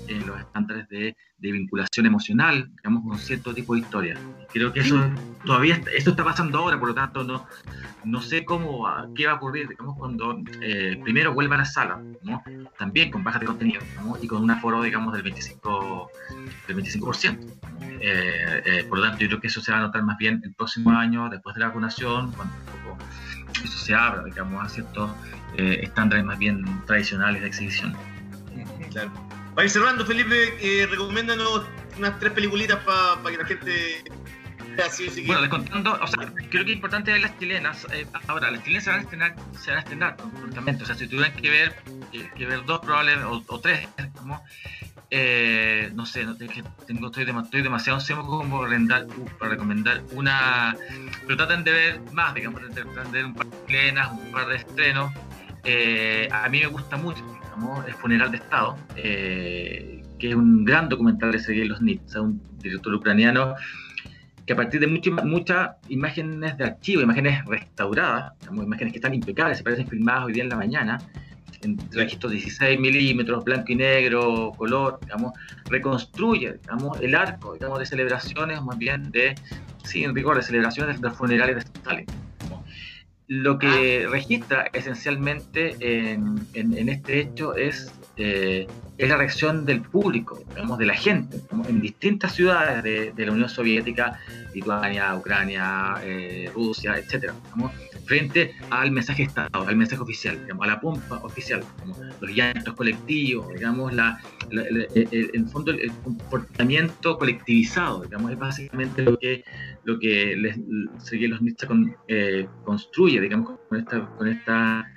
en los estándares de, de, vinculación emocional, digamos, con cierto tipo de historia. Creo que eso todavía, esto está pasando ahora, por lo tanto, no, no sé cómo, qué va a ocurrir, digamos, cuando eh, primero vuelva a la sala, ¿no? También con bajas de contenido, ¿no? Y con un aforo, digamos, del 25%. Del 25%. Eh, eh, por lo tanto, yo creo que eso se va a notar más bien el próximo año, después de la vacunación, cuando eso se abra, digamos, a ciertos eh, estándares más bien tradicionales de exhibición. Claro. Para ir cerrando, Felipe, recomiéndanos unas tres peliculitas para pa que la gente Así, bueno, les contando, o sea, creo que es importante ver las chilenas. Eh, ahora, las chilenas se van a estrenar, se van a estrenar prontamente. O sea, si tuvieran que ver, que, que ver dos probablemente, o, o tres, ¿no? eh, no sé, no, tengo, estoy, estoy demasiado enfermo como para recomendar, para recomendar una. Pero traten de ver más, digamos, de ver un par de plenas, un par de estrenos. Eh, a mí me gusta mucho, digamos, El Funeral de Estado, eh, que es un gran documental de Sergei Losnitsa, un director ucraniano que a partir de muchas muchas imágenes de archivo, imágenes restauradas, imágenes que están impecables, se parecen filmadas hoy día en la mañana, en registros 16 milímetros, blanco y negro, color, digamos, reconstruye, digamos, el arco, digamos, de celebraciones, más bien de, sí, en rigor, de celebraciones de los funerales de Stalin. Lo que registra esencialmente en, en- en este hecho es, eh, es la reacción del público, digamos, de la gente, en distintas ciudades de, la Unión Soviética, Lituania, Ucrania, eh, Rusia, etcétera, digamos, frente al mensaje Estado, al mensaje oficial, digamos, a la pompa oficial, los llantos colectivos, digamos, la, la- fondo el, comportamiento colectivizado, digamos, es básicamente lo que lo que les, Sergei Losnitsa con- eh, construye, digamos, con esta, con esta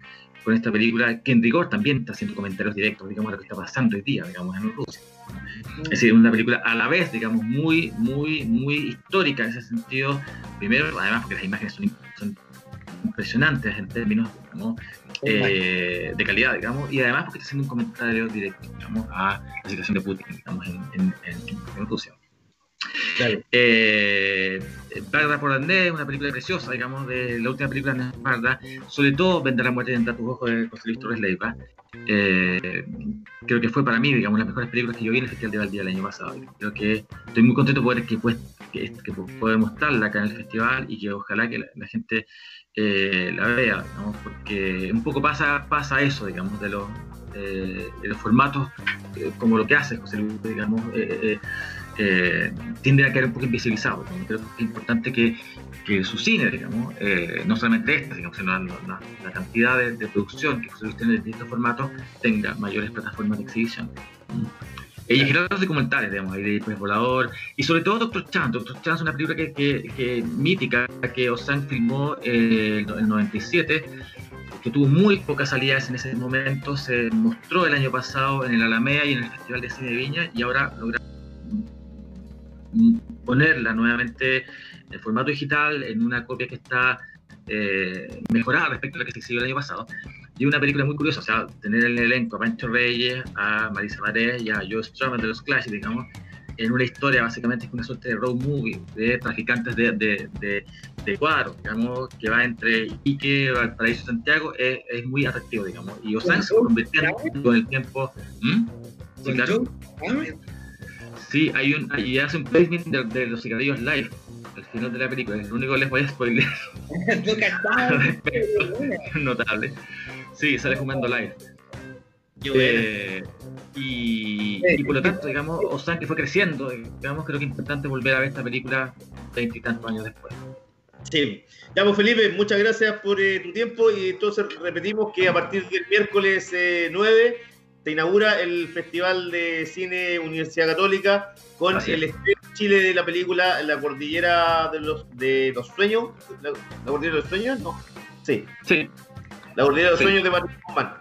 con esta película que en rigor también está haciendo comentarios directos, digamos, a lo que está pasando hoy día, digamos, en Rusia. Es decir, una película a la vez, digamos, muy, muy, muy histórica en ese sentido. Primero, además, porque las imágenes son, son impresionantes en términos digamos, eh, de calidad, digamos, y además porque está haciendo un comentario directo, digamos, a la situación de Putin, digamos, en, en, en- en Rusia. Eh, Bagdad por Andrés, una película preciosa, digamos, de la última película de Barda, sobre todo Vendrá la muerte de tus ojos de José Luis Torres Leiva. Eh, creo que fue para mí, digamos, las mejores películas que yo vi en el Festival de Valdía el año pasado. Creo que estoy muy contento por que, pues, que, que poder mostrarla acá en el festival y que ojalá que la, la gente eh, la vea, ¿no? porque un poco pasa, pasa eso, digamos, de los, eh, de los formatos, eh, como lo que hace José Luis, digamos, eh, tiende a quedar un poco invisibilizado. ¿no? Creo que es importante que, que su cine, digamos, eh, no solamente este, digamos, sino la, la- la cantidad de, de producción que tiene en distintos formatos, tenga mayores plataformas de exhibición. ¿no? Y generar los documentales, digamos, ahí de Pues Volador, y sobre todo Doctor Chan. Doctor Chan es una película que, que, que mítica que Osan filmó eh, en el 97, que tuvo muy pocas salidas en ese momento, se mostró el año pasado en el Alameda y en el Festival de Cine de Viña, y ahora logra mm, ponerla nuevamente en formato digital, en una copia que está eh, mejorada respecto a la que se exhibió el año pasado. Y una película muy curiosa, o sea, tener en el elenco a Pancho Reyes, a Marisa Marés y a Joe Strummer de los Clash, digamos, en una historia básicamente es una suerte de road movie de traficantes de, de, de, de cuadros, digamos, que va entre Iquique, Valparaíso Santiago, es, es muy atractivo, digamos. Y Osan se convirtiendo con el tiempo. ¿Mm? Sí, claro. Sí, hay un, y hace un placement de, de los cigarrillos live al final de la película. Es lo único que les voy a spoiler notable. Sí, sale fumando live. Eh, y, y por lo tanto, digamos, Osan que fue creciendo, digamos, creo que es importante volver a ver esta película veintitantos años después. Sí. Ya, pues Felipe, muchas gracias por eh, tu tiempo y entonces repetimos que a partir del miércoles eh, 9 se inaugura el Festival de Cine Universidad Católica con Así el es. estreno en Chile de la película La Cordillera de los, de los Sueños. ¿La, la Cordillera de los Sueños? No. Sí, Sí, La Cordillera de los Sí. Sueños de Martín Guzmán.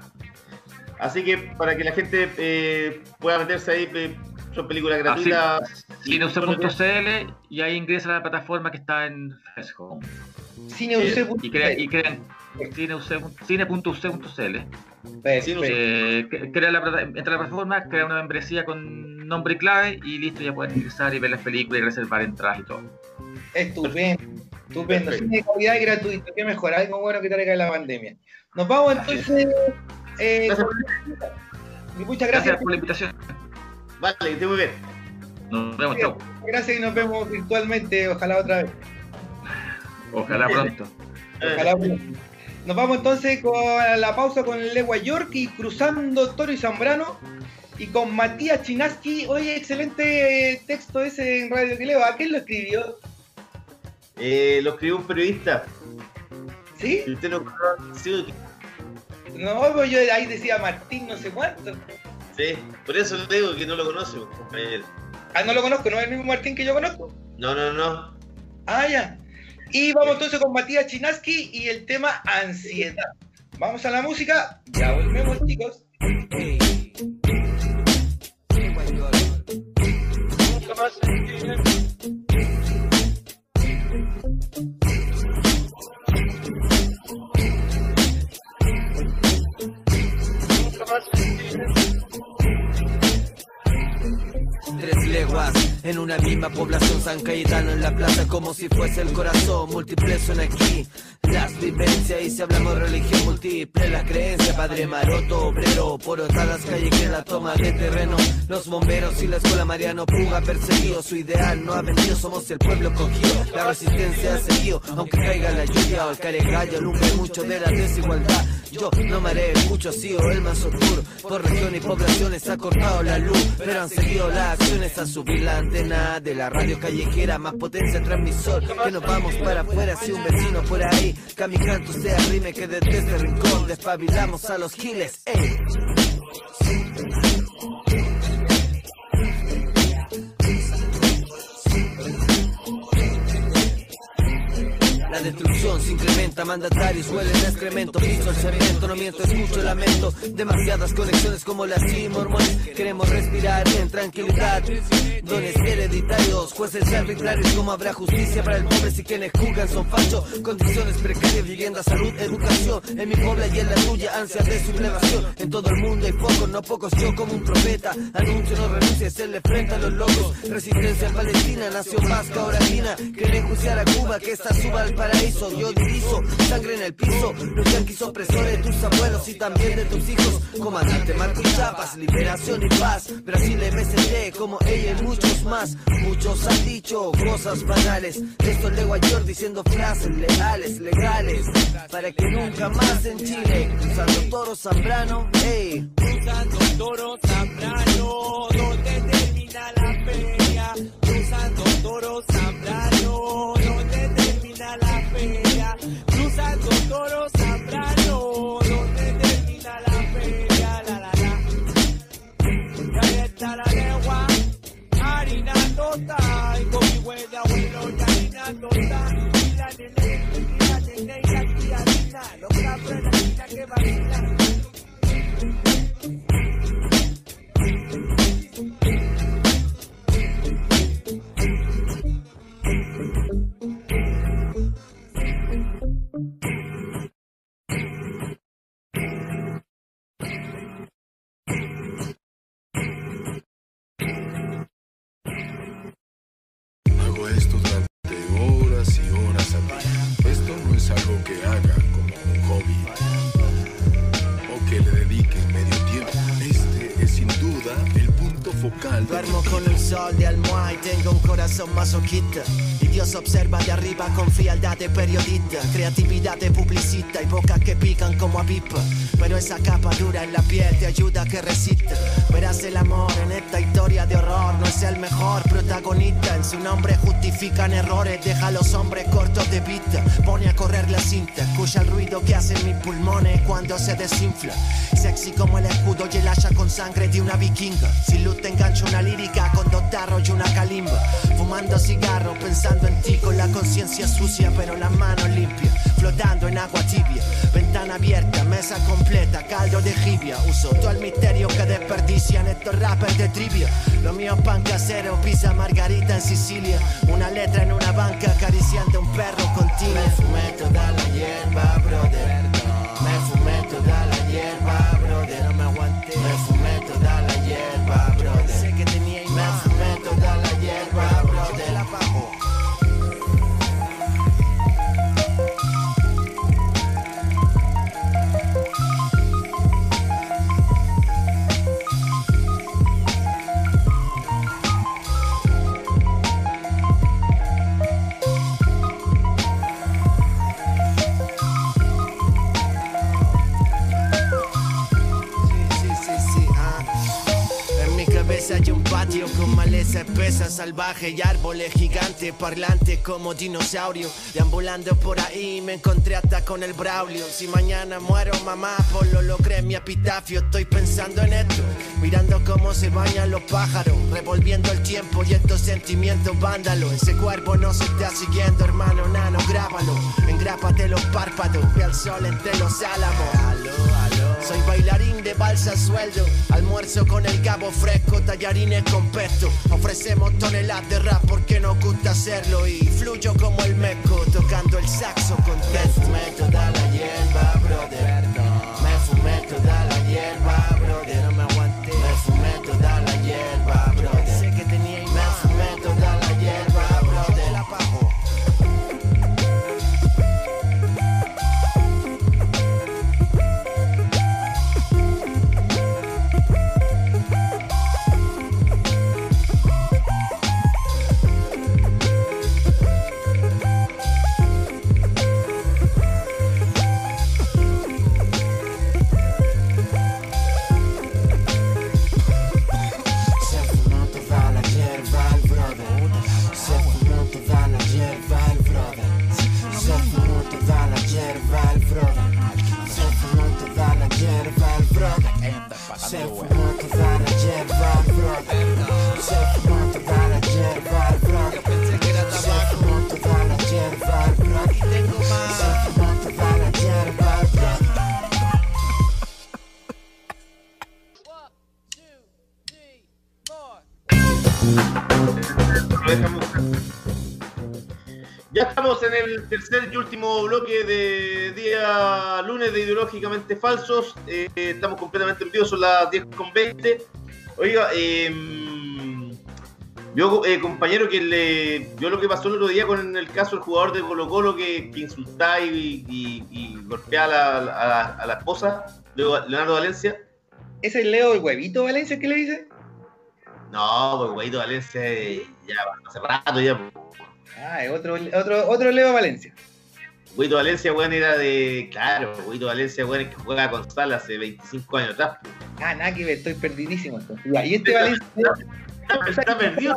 Así que para que la gente eh, pueda meterse ahí, eh, son películas gratuitas. cineuc.cl y ahí ingresa a la plataforma que está en Facebook. Cineuc.cl. Y, crea, y crean cineuc- cine.uc.cl. Eh, crea la, entra a la plataforma, crea una membresía con nombre y clave y listo, ya pueden ingresar y ver las películas y reservar entradas y todo. Estupendo. Estupendo. Cine de calidad y gratuito. Qué mejor. Algo bueno que traiga la pandemia. Nos vamos entonces. Eh, Gracias. con- Muchas Gracias gracias. por la invitación. Vale, que esté muy bien. Nos vemos, chao. Gracias y nos vemos virtualmente. Ojalá otra vez. Ojalá pronto. Ojalá pronto. Nos vamos entonces con la pausa con Legua York y cruzando Toro y Zambrano. Y con Matías Chinaski. Oye, excelente texto ese en Radio Queleva. ¿Quién lo escribió? Eh, lo escribió un periodista. ¿Sí? Si usted no conoce, sí, No, pues yo ahí decía Martín no sé cuánto. sí, por eso le digo que no lo conoce, compañero. Ah, no lo conozco, no es el mismo Martín que yo conozco. No, no, no. Ah, ya. Y vamos entonces con Matías Chinaski y el tema ansiedad. Vamos a la música. Ya volvemos, chicos. Tres leguas en una misma población San Cayetano en la plaza como si fuese el corazón múltiples son aquí las vivencias y si hablamos de religión múltiple la creencia padre maroto obrero por las calles que la toma de terreno los bomberos y la escuela Mariano Puga perseguido su ideal no ha venido somos el pueblo cogido la resistencia ha seguido aunque caiga la lluvia o el caregallo alumbre mucho de la desigualdad yo no me haré mucho ha sido el más oscuro por región y poblaciones ha cortado la luz pero han seguido las acciones a subir la de la radio callejera más potencia transmisor que nos vamos para afuera si un vecino por ahí que mi canto sea rime que desde este rincón despabilamos a los giles. La destrucción se incrementa, mandatarios huelen a excremento, piso el cemento, no miento, escucho lamento, demasiadas conexiones como las y mormones, queremos respirar en tranquilidad, dones hereditarios, jueces arbitrarios, como habrá justicia para el pobre si quienes juzgan son fachos, condiciones precarias, vivienda, salud, educación, en mi pueblo y en la tuya, ansia de sublevación, en todo el mundo hay pocos, no pocos, yo como un profeta, anuncio no renuncie, hacerle frente a los locos, resistencia en Palestina, nación vasca, ahora china, quieren enjuiciar a Cuba, que esta suba al paraíso, yo diviso, sangre en el piso, los yanquis opresores, tus abuelos y también de tus hijos, comandante Marco Chapas, liberación y paz, Brasil MST, como ella y muchos más, muchos han dicho cosas banales, esto es York diciendo frases leales, legales, para que nunca más en Chile, cruzando toro Zambrano, ey. Cruzando toro Zambrano, donde termina la feria. Cruzando toro Zambrano, Cruzando toro Zambrano, donde termina la feria. La la la. Y ahí está la legua, harina total. Con mi buen abuelo y harina total. Y la nene, y la nene y la criadina. Los cabros de la que vacilan. Masoquista. Observa de arriba con frialdad de periodista, creatividad de publicista y bocas que pican como a pipa. Pero esa capa dura en la piel te ayuda a que resista. Verás el amor en esta historia de horror, no es el mejor protagonista. En su nombre justifican errores, deja a los hombres cortos de vista. Pone a correr la cinta, escucha el ruido que hacen mis pulmones cuando se desinfla. Sexy como el escudo y el hacha con sangre de una vikinga. Sin luz te engancho una lírica con dos tarros y una calimba. Fumando cigarro, pensando en con la conciencia sucia, pero la mano limpia. Flotando en agua tibia, ventana abierta, mesa completa, caldo de jibia. Uso todo el misterio que desperdician estos rappers de trivia. Lo mío es pan casero, pizza margarita en Sicilia. Una letra en una banca acariciando un perro continuo. Me fumé toda la hierba, brother. Mi cabeza hay un patio con maleza espesa, salvaje y árboles gigantes, parlantes como dinosaurio. Deambulando por ahí me encontré hasta con el Braulio. Si mañana muero, mamá, por lo logré mi epitafio. Estoy pensando en esto, mirando cómo se bañan los pájaros, revolviendo el tiempo y estos sentimientos vándalos. Ese cuerpo no se está siguiendo, hermano, nano, grábalo. Engrápate los párpados, ve al sol entre los álamos. Soy bailarín de balsa sueldo, almuerzo con el cabo fresco, tallarín línea con pesto. Ofrecemos toneladas de rap porque nos gusta hacerlo. Y fluyo como el meco, tocando el saxo con Me fumé toda la hierba, brother. Me fumé toda la hierba, brother. Tercer y último bloque de día lunes de Ideológicamente Falsos. Eh, estamos completamente en vivo, son las 10 con 20. Oiga, eh, yo, eh, compañero, que le, yo lo que pasó el otro día con el caso del jugador de Colo Colo que, que insultaba y, y, y golpeaba a la, a, la, a la esposa, Leonardo Valencia. ¿Es el Leo el huevito Valencia que le dice? No, pues Guaito Valencia eh, ya hace rato ya. Ah, otro, otro, otro Leo Valencia. Guito Valencia, weón, era de. Claro, Guito Valencia, weón, es que juega con Sal hace 25 años atrás. Ah, nada que ver, estoy perdidísimo. entonces. Y este Valencia, Está, está perdido.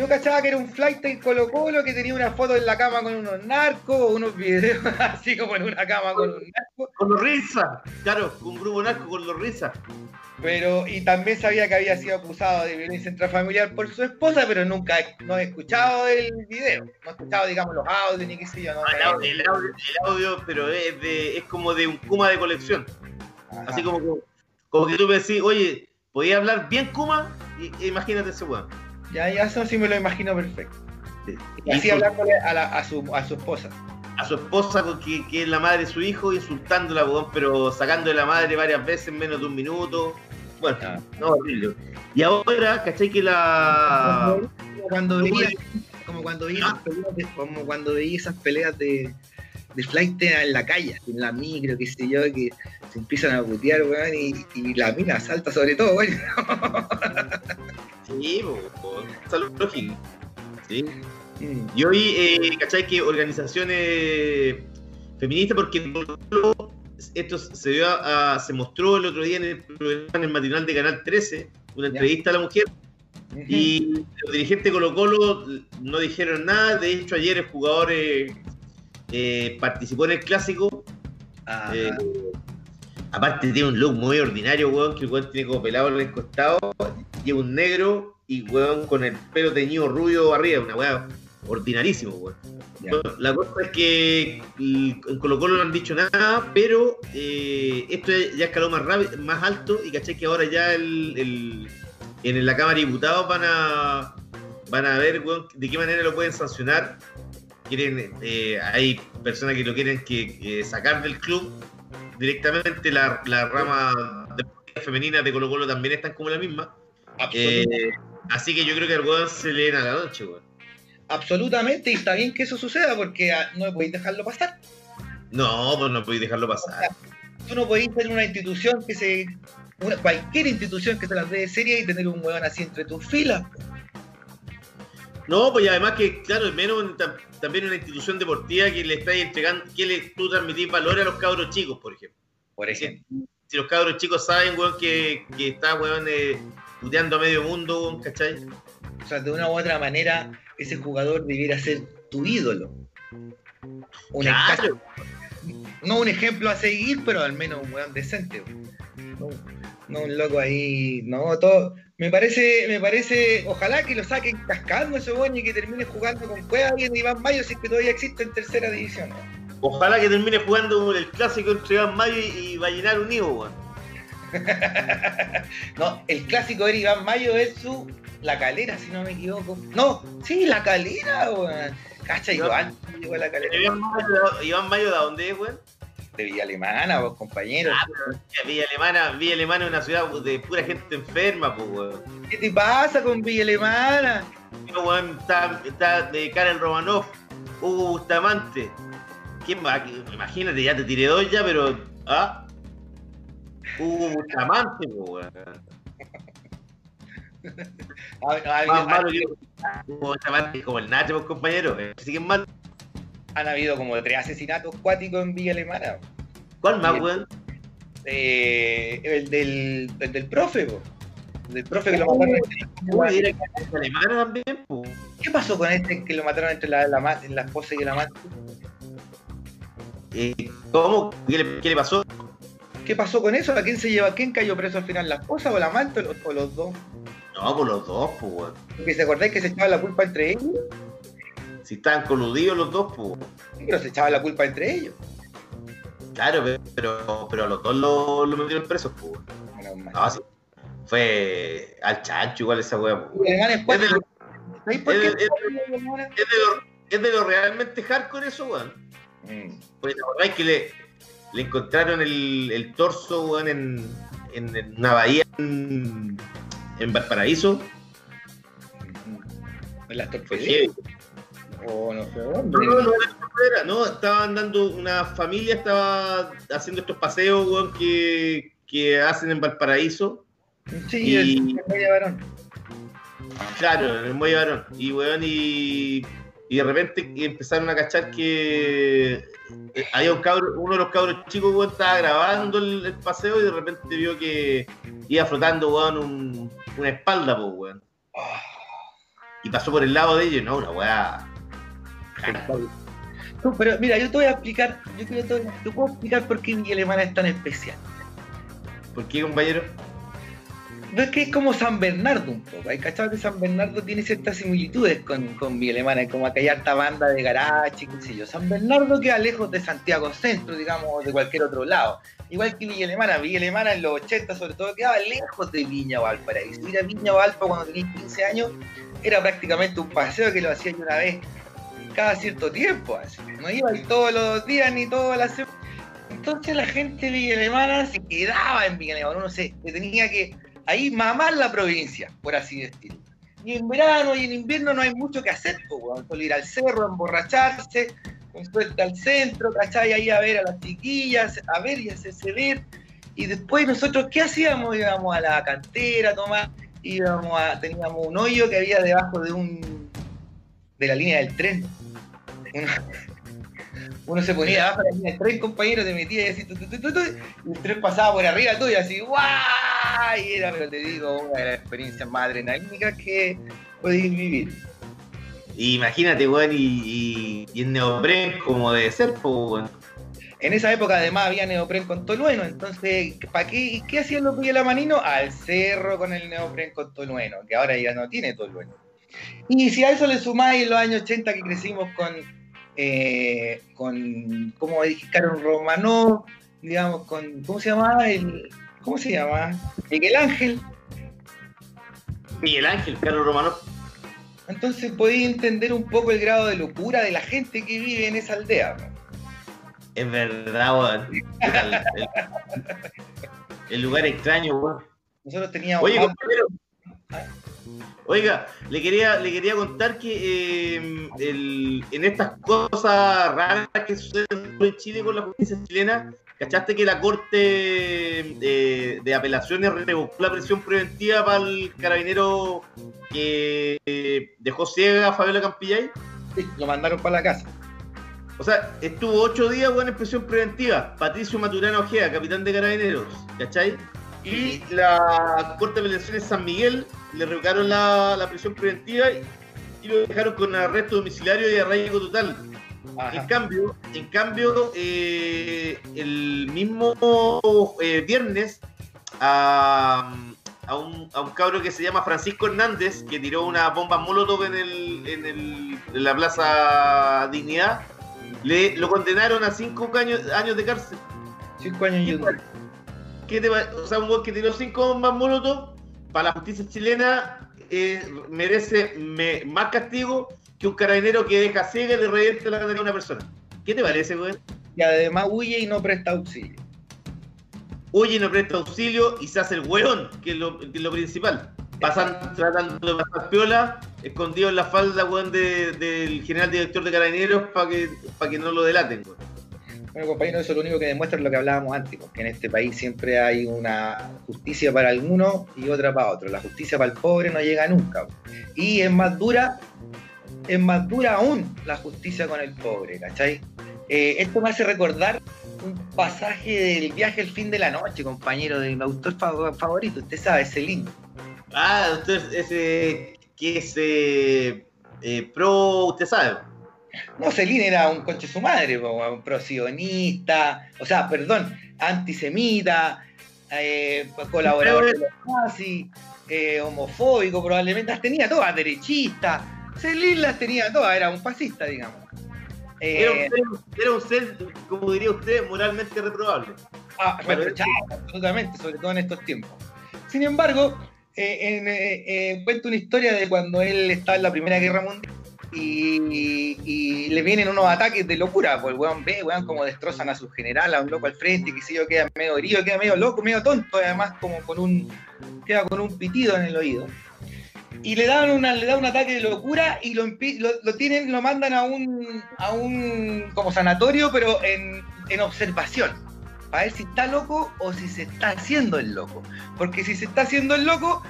Yo cachaba que era un flight en Colo Colo que tenía una foto en la cama con unos narcos, unos videos así como en una cama con un narco. Con los risas. Claro, con un grupo narco con los risas. Pero, y también sabía que había sido acusado de violencia intrafamiliar por su esposa, pero nunca no he escuchado el video. No he escuchado, digamos, los audios ni qué sé yo. No, Ah, el, audio, el audio- el audio, pero es, de, es como de un Kuma de colección. Ajá. Así como, como que tú me decís, oye, ¿podía hablar bien Kuma? Y, imagínate ese weón. Ya, ya, eso sí me lo imagino perfecto. Sí. Y así hablándole a, la- a su, a su esposa. a su esposa, que, que es la madre de su hijo, insultándola, weón, pero sacando de la madre varias veces en menos de un minuto. Bueno, Ah. no, horrible. Y ahora, ¿cachai? Que la. Cuando ¿Cómo veía, como cuando veía esas peleas de, como cuando veía esas peleas de, de flight en la calle, en la micro, qué sé yo, que se empiezan a putear, weón, y, y la mina salta sobre todo, weón. Sí, po, salud lógica. Sí. Y hoy, eh, ¿cachai? Que organizaciones feministas, porque esto se dio a- a- se mostró el otro día en el en el matinal de Canal 13, una entrevista a la mujer, y los dirigentes de Colo Colo no dijeron nada, de hecho ayer el jugador eh, eh, participó en el clásico, eh, aparte tiene un look muy ordinario, weón, que el weón tiene como pelado en el costado, lleva un negro y weón con el pelo teñido rubio arriba, una weá ordinarísimo, weón. Bueno, la cosa es que en Colo Colo no han dicho nada, pero eh, esto ya escaló más rápido, más alto y caché que ahora ya el, el- en la Cámara de Diputados van a van a ver weón, de qué manera lo pueden sancionar. Quieren, eh, hay personas que lo quieren que, que sacar del club directamente la, la rama de femenina de Colo Colo también están como la misma. Eh, así que yo creo que al weón se le a la noche, weón. Absolutamente, y está bien que eso suceda porque ah, no podéis dejarlo pasar. No, pues no podéis dejarlo pasar. Tú no podéis tener una institución que se. una- cualquier institución que se las dé seria y tener un weón así entre tus filas. No, pues y además que, claro, menos en tam- también una institución deportiva que le estáis entregando, que le, tú transmitís valores a los cabros chicos, por ejemplo. Por ejemplo. Si los cabros chicos saben, weón, que, que está, weón, eh, puteando a medio mundo, weón, ¿cachai? O sea, de una u otra manera, ese jugador debiera ser tu ídolo. Un Claro. no un ejemplo a seguir, pero al menos un weón decente. No, no un loco ahí, no, todo. Me parece, me parece, ojalá que lo saquen cascando ese weón y que termine jugando con Cueva y Iván Mayo si es que todavía existe en tercera división. ¿no? Ojalá que termine jugando el clásico entre Iván Mayo y, y Vallenar Unido, weón. no, el clásico era Iván Mayo versus La Calera, si no me equivoco. No, sí, La Calera, weón. Cacha. Iván llegó a La Calera. Iván Mayo, Iván Mayo, ¿de dónde es, weón? De Villa Alemana, vos, compañeros. Villa Alemana, Villa Alemana es una ciudad de pura gente enferma, pues, weón. ¿Qué te pasa con Villa Alemana? Pero, weón, está, está de Karen Romanov, Hugo Bustamante. ¿Quién más? Imagínate, ya te tiré dos ya, pero. ¿Ah? Hugo Bustamante, pues, weón. Ah, no, Más malo que Hugo Bustamante como el Nacho, pues, compañero. Así que es malo. Han habido como tres asesinatos cuáticos en Villa Alemana. ¿Cuál más, weón? Eh, el, del, el del profe, po. El del profe que lo mataron entre que alemana también, pues. ¿Qué pasó con este que lo mataron entre la, la, ma- la esposa y el amante? Eh, ¿Cómo? ¿Qué le, qué le pasó? ¿Qué pasó con eso? ¿A quién se lleva? ¿Quién cayó preso al final? ¿La esposa o el amante o los, o los dos? No, por los dos, pues, weón. Se acordáis que se echaba la culpa entre ellos, Si estaban coludidos los dos, pues. pero se echaba la culpa entre ellos. Claro, pe- pero, pero a los dos lo, lo metieron presos, pues. mal. No, sí. Fue al chancho igual esa weá, pues. Es Es de, lo, realmente hardcore eso, weón. Mm. Pues la verdad es que le, le encontraron el, el torso, weón, en, en, en una bahía en, en Valparaíso. En las torpederas. O no sé No, dónde. no, no, era no, estaban dando, una familia estaba haciendo estos paseos, weón, que, que hacen en Valparaíso. Sí, Y- el, el medio varón. Claro, en el muelle varón. Y weón, y, y de repente empezaron a cachar que eh, había un cabro, uno de los cabros chicos, weón, estaba grabando el, el paseo y de repente vio que iba flotando, weón, un- una espalda, pues, weón. Y pasó por el lado de ellos, no, una weá. No, pero mira, yo te voy a explicar, yo creo que te, te puedo explicar por qué Villa Alemana es tan especial. ¿Por qué, compañero? No es que es como San Bernardo un poco. Hay cachado que San Bernardo tiene ciertas similitudes con, con Villa Alemana, como acá hay harta banda de garaje, qué sé yo. San Bernardo queda lejos de Santiago Centro, digamos, o de cualquier otro lado. Igual que Villa Alemana, Villa Alemana en los 80 sobre todo quedaba lejos de Viña Valparaíso. Ir a Viña Valpa cuando tenías 15 años era prácticamente un paseo que lo hacía yo una vez cada cierto tiempo. No iba todos los días ni todas las. Entonces la gente de se quedaba en Villa Alemana. Uno se tenía que ahí mamar la provincia, por así decirlo. Y en verano y en invierno no hay mucho que hacer, pues. Solo ir al cerro, emborracharse, con suerte al centro, ¿cachai? Ahí a ver a las chiquillas, a ver y hacerse ver. Y después nosotros, ¿qué hacíamos? Íbamos a la cantera a tomar, íbamos a, teníamos un hoyo que había debajo de un de la línea del tren. Uno, uno se ponía abajo de la línea del tren, compañero, te metía y así, tu, tu, tu, tu, tu, y el tren pasaba por arriba tuyo, así, ¡guau! Y era, pero te digo, una de las experiencias más adrenalínicas que podéis vivir. Imagínate, weón, y, y, y en neopren como debe ser, pues. En esa época además había neopren con tolueno, entonces, ¿para qué, qué hacían los villamaninos? Al cerro con el neopren con tolueno, que ahora ya no tiene tolueno. Y si a eso le sumáis los años 80 que crecimos con, eh, con como dije, Carol Romanov, digamos, con, ¿cómo se llamaba? El, ¿Cómo se llama? Miguel Ángel. Miguel Ángel, Carlos Romano. Entonces podéis entender un poco el grado de locura de la gente que vive en esa aldea. ¿no? Es verdad, weón. El, el- el lugar extraño, weón. Nosotros teníamos... Oye, compañero. Oiga, le quería, le quería contar que eh, el- en estas cosas raras que suceden en Chile con la justicia chilena, ¿cachaste que la Corte eh, de Apelaciones revocó la prisión preventiva para el carabinero que eh, dejó ciega a Fabiola Campillay? Sí, lo mandaron para la casa. O sea, estuvo ocho días en prisión preventiva. Patricio Maturana Ojea, capitán de carabineros, ¿cachai? Y la Corte de Apelaciones San Miguel le revocaron la, la prisión preventiva y, y lo dejaron con arresto domiciliario y arraigo total. En cambio, en cambio eh, el mismo eh, viernes a, a un, a un cabro que se llama Francisco Hernández, que tiró una bomba molotov en, el, en, el, en la Plaza Dignidad, le, lo condenaron a cinco años, años de cárcel. Cinco años y. ¿qué te o sea, un weón que tiró cinco bombas molotov para la justicia chilena eh, merece me- más castigo que un carabinero que deja ciega y le revienta la nariz a una persona. ¿Qué te parece, weón? Y además huye y no presta auxilio. Huye y no presta auxilio y se hace el weón, que es lo, que es lo principal. Pasan, tratando de pasar piola, escondido en la falda, weón, de- del general director de carabineros para que, pa' que no lo delaten, weón. Bueno, compañero, eso lo único que demuestra es lo que hablábamos antes, porque en este país siempre hay una justicia para algunos y otra para otros. La justicia para el pobre no llega nunca. Y es más dura, es más dura aún la justicia con el pobre, ¿cachai? Eh, esto me hace recordar un pasaje del viaje El fin de la noche, compañero, de mi autor fa- favorito, usted sabe, Celine. Ah, entonces ese que es eh, eh, pro, usted sabe. No, Celine era un conche su madre, un prosionista, o sea, perdón, antisemita, eh, colaborador de los nazis, eh, homofóbico, probablemente las tenía todas, derechista. Celine las tenía todas, era un fascista, digamos. Eh, Era un, ser, era un ser, como diría usted, moralmente reprobable. Ah, reprochable, absolutamente, sobre todo en estos tiempos. Sin embargo, en, cuenta una historia de cuando él estaba en la Primera Guerra Mundial y, y le vienen unos ataques de locura, pues el weón ve, weón, como destrozan a su general, a un loco al frente, que si yo, queda medio herido, queda medio loco, medio tonto, además como con un, queda con un pitido en el oído. Y le dan un ataque de locura y lo, tienen, lo mandan a un, como sanatorio, pero en observación para ver si está loco o si se está haciendo el loco. Porque si se está haciendo el loco,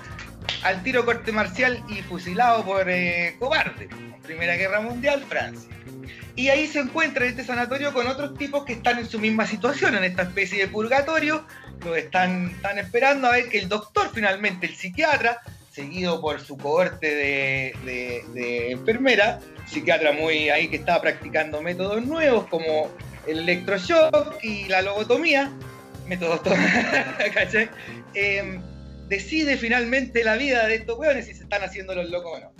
al tiro corte marcial y fusilado por eh, cobarde. Primera Guerra Mundial, Francia. Y ahí se encuentra en este sanatorio con otros tipos que están en su misma situación, en esta especie de purgatorio, lo están, esperando a ver que el doctor finalmente, el psiquiatra, seguido por su cohorte de, enfermera, psiquiatra muy ahí que estaba practicando métodos nuevos como el electroshock y la lobotomía, métodos to- ¿cachai? Em, decide finalmente la vida de estos hueones si se están haciendo los locos o no.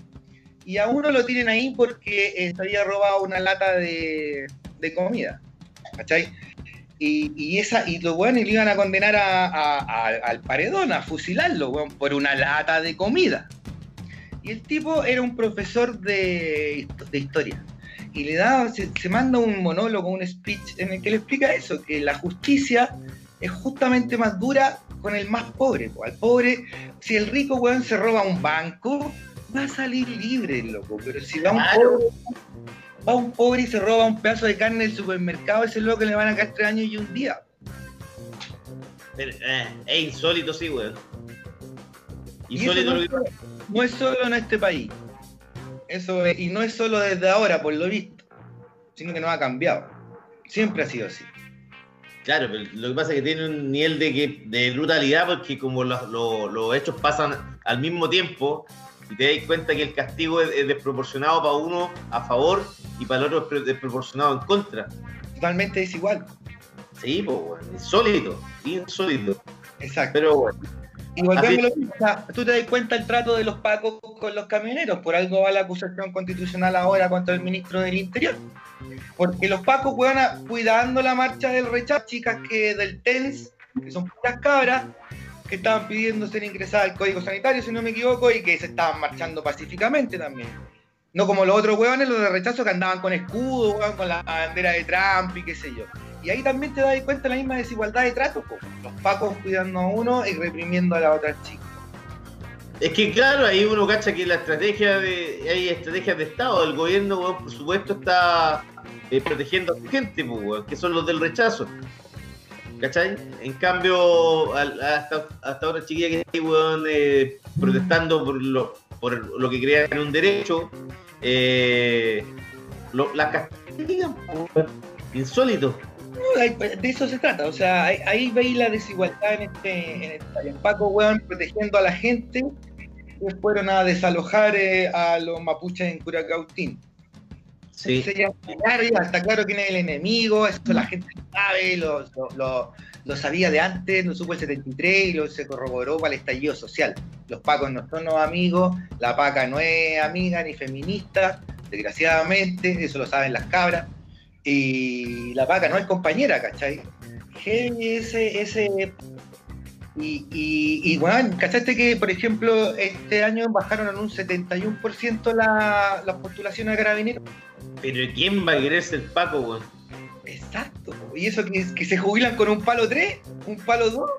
Y a uno lo tienen ahí porque eh, se había robado una lata de, de comida, ¿cachai? Y, y esa, y los hueones le iban a condenar a- al paredón, a fusilarlo, hueón, por una lata de comida. Y el tipo era un profesor de, de historia. Y le da, se, se manda un monólogo, un speech en el que le explica eso, que la justicia es justamente más dura con el más pobre. po. Al pobre, si el rico weón se roba un banco, va a salir libre, loco. Pero si va un pobre, va un pobre y se roba un pedazo de carne del supermercado, ese loco le van a caer tres años y un día. Pero, eh, es insólito, sí, weón. Y eso Insólito no, lo que no es solo en este país. Eso es- y no es solo desde ahora, por lo visto, sino que no ha cambiado. Siempre ha sido así. Claro, pero lo que pasa es que tiene un nivel de, que, de brutalidad porque como los, los- los hechos pasan al mismo tiempo y te das cuenta que el castigo es, es desproporcionado para uno a favor y para el otro es desproporcionado en contra. Totalmente desigual. Sí, pues, bueno, insólito, insólito. Exacto. Pero bueno, Y volvemos a tú te das cuenta el trato de los pacos con los camioneros, por algo va la acusación constitucional ahora contra el ministro del Interior. Porque los pacos, weón, cuidando la marcha del rechazo, chicas que del TENS, que son puras cabras, que estaban pidiendo ser ingresadas al código sanitario, si no me equivoco, y que se estaban marchando pacíficamente también. No como los otros hueones, los de rechazo que andaban con escudo, con la bandera de Trump y qué sé yo. Y ahí también te das cuenta la misma desigualdad de trato, po. los pacos cuidando a uno y reprimiendo a la otra chica. es que claro, ahí uno cacha que la estrategia de, hay estrategias de Estado, el gobierno, por supuesto, está eh, protegiendo a su gente, pues, que son los del rechazo. ¿Cachai? En cambio, hasta, hasta ahora chiquilla que hay, weón, eh, protestando por lo, por lo que crean un derecho, eh, las castigan, insólito. Hay- de eso se trata, o sea, ahí, ahí veis la desigualdad en este, en este en Paco, weón, protegiendo a la gente que fueron a desalojar eh, a los mapuches en Curacautín. Sí. Está claro quién es el enemigo, eso la gente lo sabe, lo, lo- lo- sabía de antes, lo supo el 73 y lo se corroboró para el estallido social. Los pacos no son los amigos, la paca no es amiga ni feminista, desgraciadamente, eso lo saben las cabras, y la paca no es compañera, ¿cachai? Heavy ese, ese, Y, y, y bueno, ¿cachaste que, por ejemplo, este año bajaron en un 71% la, las postulaciones a carabineros? Pero ¿quién va a querer ser Paco, weón? Exacto. Y eso que, que se jubilan con un palo 3, un palo 2.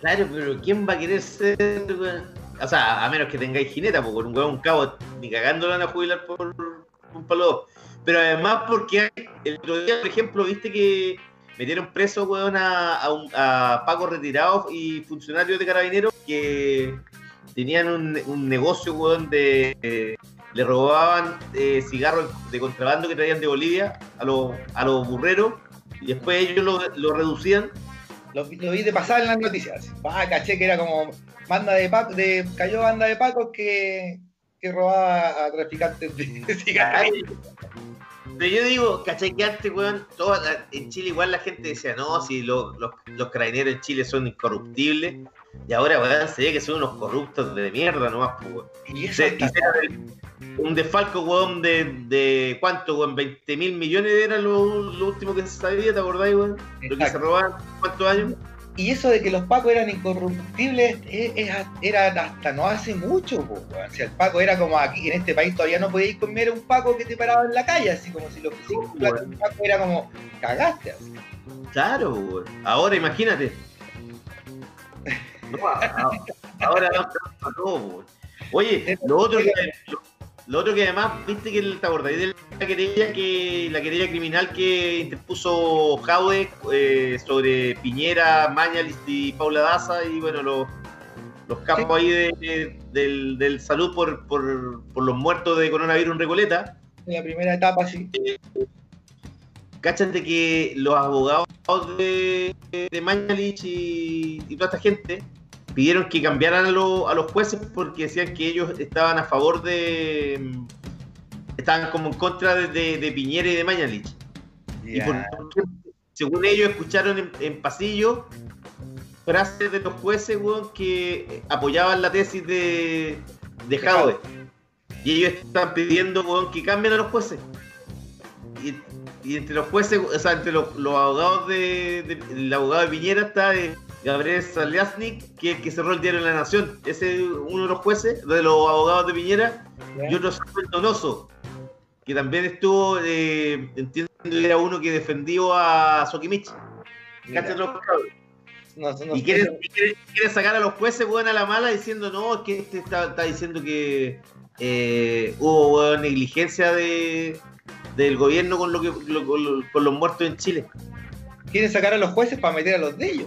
Claro, pero ¿quién va a querer ser, weón? O sea, a menos que tengáis jineta, porque con un weón, un cabo, ni cagando lo van a jubilar por un palo dos. Pero además porque el otro día, por ejemplo, viste que metieron preso, weón, a, a, un- a pacos retirados y funcionarios de carabineros que tenían un, un negocio, weón, de... eh, le robaban eh, cigarros de contrabando que traían de Bolivia a los, a los burreros y después ellos lo, lo reducían Lo, lo vi de pasar en las noticias. Ah, caché que era como banda de Paco, de, cayó banda de Pacos que, que robaba a traficantes de cigarros. Pero yo digo, ¿cachai? Que antes, weón, toda la- en Chile igual la gente decía, no, si lo- los, los carabineros en Chile son incorruptibles. Y ahora, weón, se ve que son unos corruptos de mierda nomás, pues, weón. Y Se- el- un desfalco, weón, de, de ¿cuánto, weón? 20 mil millones era lo, lo último que se sabía, ¿te acordás, weón? Lo que se robaban, ¿cuántos años? Y eso de que los Pacos eran incorruptibles es- es- era hasta no hace mucho, po, weón. Si el Paco era como aquí, en este país todavía no podías comer un Paco que te paraba en la calle, así como si de un Paco era como cagaste. así. Claro, weón. Ahora imagínate. No, a- a- ahora no, no. Oye, lo otro que lo, lo otro que además, viste que el- te acordáis de la querella que la querella criminal que interpuso Jaude eh, sobre Piñera, Mañalis y Paula Daza y bueno los los capos ahí de- de- del, del salud por, por, por los muertos de coronavirus en Recoleta. En la primera etapa, sí. Cáchate que los abogados de, de Mañalich y, y toda esta gente pidieron que cambiaran a, lo- a los jueces porque decían que ellos estaban a favor de. estaban como en contra de, de- de Piñera y de Mañalich. Y por- según ellos, escucharon en, en pasillo frases de los jueces weón, que apoyaban la tesis de, de. Y ellos están pidiendo weón, que cambien a los jueces. Y, y entre los jueces, o sea, entre los, los abogados de, de- El abogado de Piñera está eh, Gabriel Saliasnik, que es el que cerró el diario La Nación. Ese es uno de los jueces, de los abogados de Piñera. Y otro es Donoso, que también estuvo, eh, entiendo que era uno que defendió a Sokimich. No, no y sé. quiere, y quiere- quiere sacar a los jueces weón, a la mala diciendo no, es que este está, está diciendo que eh, hubo negligencia de, del gobierno con lo que lo- con los muertos en Chile. Quieren sacar a los jueces para meter a los de ellos.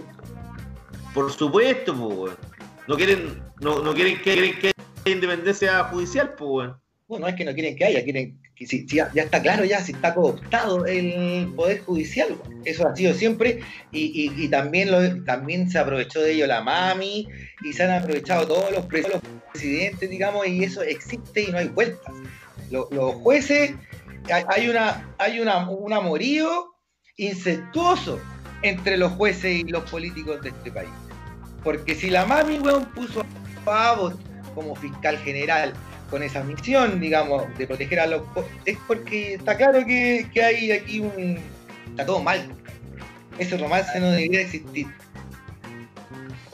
Por supuesto, pues, weón. No quieren, no, quieren que, quieren que haya independencia judicial, pues, weón. No es que no quieren que haya, quieren si, si ya, está claro ya, si está cooptado el poder judicial. Eso ha sido siempre y, también, se aprovechó de ello la mami y se han aprovechado todos los, pres- los presidentes, digamos, y eso existe y no hay vueltas. Lo- los jueces, hay, hay una, hay una, un amorío incestuoso entre los jueces y los políticos de este país. Porque si la mami, weón, puso a Abbott como fiscal general con esa misión, digamos, de proteger a los... Es porque está claro que, que hay aquí un... Está todo mal. Ese romance no debería existir.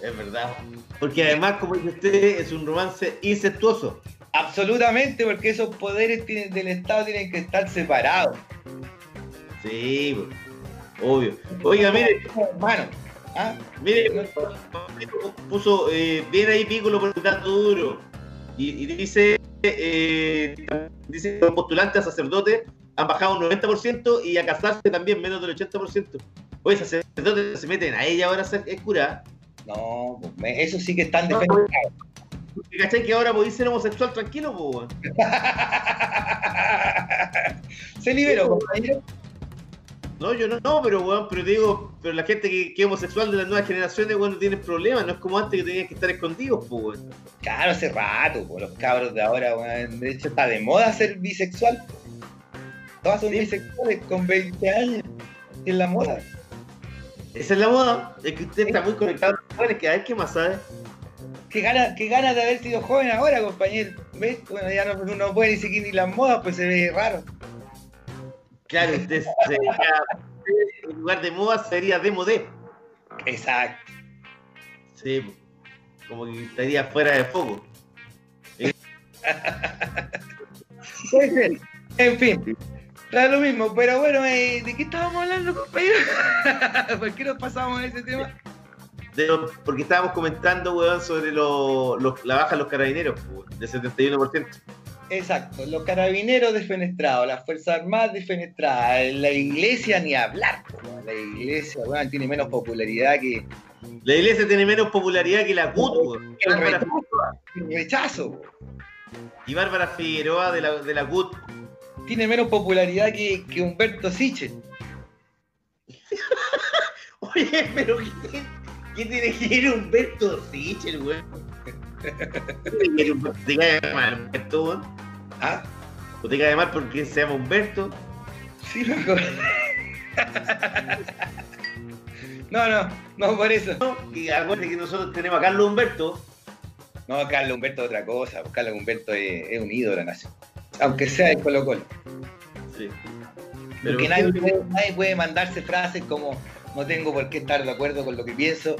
Es verdad. Porque además, como dice usted, es un romance incestuoso. Absolutamente, porque esos poderes tienen- del Estado tienen que estar separados. Sí, pues, obvio. Oiga, mire, Hermano, ¿ah? Mire, puso eh, bien ahí Piccolo por el dato duro. Y, y dice, eh, dice que los postulantes a sacerdotes han bajado un 90% y a casarse también menos del 80%. Oye, sacerdotes se meten a ella ahora a ser es cura. No, pues, eso sí que están No, defendiendo. ¿Cachai que ahora podéis ser homosexual tranquilo, weón? Se liberó, compañero. No, yo no, no, pero weón, pero te digo, pero la gente que, que es homosexual de las nuevas generaciones, weón, no tiene problemas, no es como antes que tenían que estar escondidos, po, weón. Claro, hace rato, pues, los cabros de ahora, weón. de hecho está de moda ser bisexual. Todas son bisexuales con 20 años. Es la moda. Esa es la moda, es que usted está muy conectado a los jóvenes, que a ver qué más sabe. Qué ganas qué ganas de haber sido joven ahora, compañero. ¿Ves? Bueno, ya no, no puede ni seguir ni las modas, pues se ve raro. Claro, usted sería, en lugar de moda sería de modé. Exacto. Sí, como que estaría fuera de foco. Puede ser. En fin. Da lo mismo, pero bueno, eh, ¿de qué estábamos hablando, compañero? ¿Por qué nos pasamos a ese tema? De lo- porque estábamos comentando, weón, sobre lo- lo- la baja de los carabineros, weón, del 71%. Exacto, los carabineros defenestrados, las Fuerzas Armadas defenestradas, la iglesia ni hablar, la iglesia weón, tiene menos popularidad que La iglesia tiene menos popularidad que la CUT, el Bárbara- rechazo. el rechazo. Y Bárbara Figueroa de la, de la CUT. tiene menos popularidad que, que Humberto Sichel. Oye, pero ¿qué, qué tiene que ir Humberto Sichel, weón? ¿Te cae mal Humberto, weón? ¿Ah? ¿O te cae mal porque se llama Humberto? Sí, loco. No, no, no por eso. Y acuérdate que nosotros tenemos a Carlos Humberto. No, Carlos Humberto es otra cosa. Carlos Humberto es, es un ídolo de la nación. Aunque sea de Colo Colo. Sí. Porque nadie, puede- nadie puede mandarse frases como no tengo por qué estar de acuerdo con lo que pienso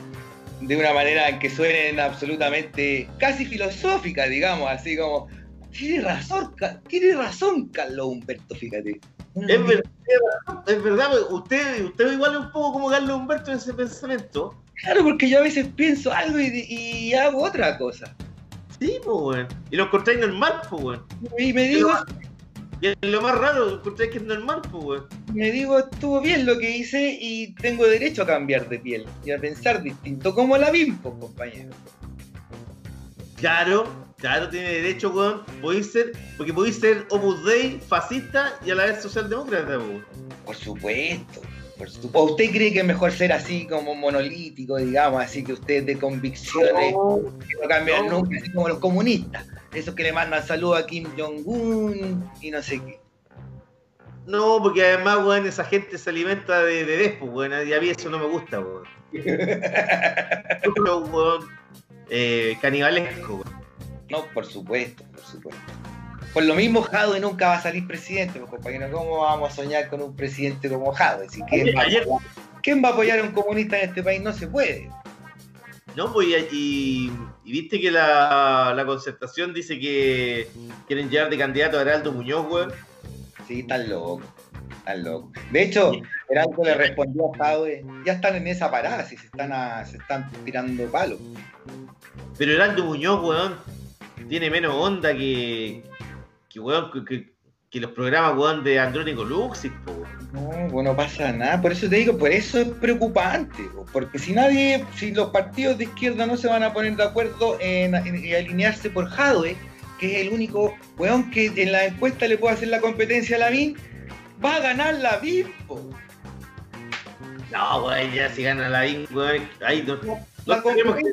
de una manera que suenen absolutamente casi filosóficas, digamos, así como tiene razón, tiene razón Carlos Humberto, fíjate. Es verdad, es verdad, usted, usted igual es un poco como Carlos Humberto en ese pensamiento. Claro, porque yo a veces pienso algo y, y hago otra cosa. Sí, pues, weón. Y lo encontráis normal, pues, weón. Y me digo, Y es lo más raro, encontráis que es normal, pues, weón. me digo, estuvo bien lo que hice y tengo derecho a cambiar de piel y a pensar distinto, como la Bimpo, compañero. Claro, claro, tiene derecho, weón. Podéis ser, porque podéis ser Opus Dei, fascista y a la vez socialdemócrata, weón. Por supuesto. Por supuesto. ¿O usted cree que es mejor ser así como monolítico, digamos, así que usted de convicciones que no cambian No. nunca, así como los comunistas? Esos que le mandan saludos a Kim Jong-un y no sé qué. No, porque además, weón, esa gente se alimenta de bebés, pues, weón. Y a mí eso no me gusta, weón. Weón, eh, canibalesco, weón. No, por supuesto, por supuesto. Por lo mismo, Jadwe nunca va a salir presidente, pues, compañero. ¿Cómo vamos a soñar con un presidente como Jadwe? Si ¿quién, va a Ayer- apoyar, quién va a apoyar a un comunista en este país? No se puede. No, pues, y, viste que la, la concertación dice que quieren llevar de candidato a Heraldo Muñoz, weón. Sí, tan loco. Tan loco. De hecho, Heraldo le respondió a Jadwe, ya están en esa parada, si se están, a- se están tirando palos. Pero Heraldo Muñoz, weón, tiene menos onda que, que weón, que, que- que los programas, weón, de Andrónico Luxis, po. No, bueno, pasa nada. Por eso te digo, por eso es preocupante. po, Porque si nadie, si los partidos de izquierda no se van a poner de acuerdo en, en- en alinearse por Jadwe, que es el único weón que en la encuesta le puede hacer la competencia a la BIN, va a ganar la BIN, po. No, weón, ya si gana la IN, weón, ahí no, La nos tenemos que,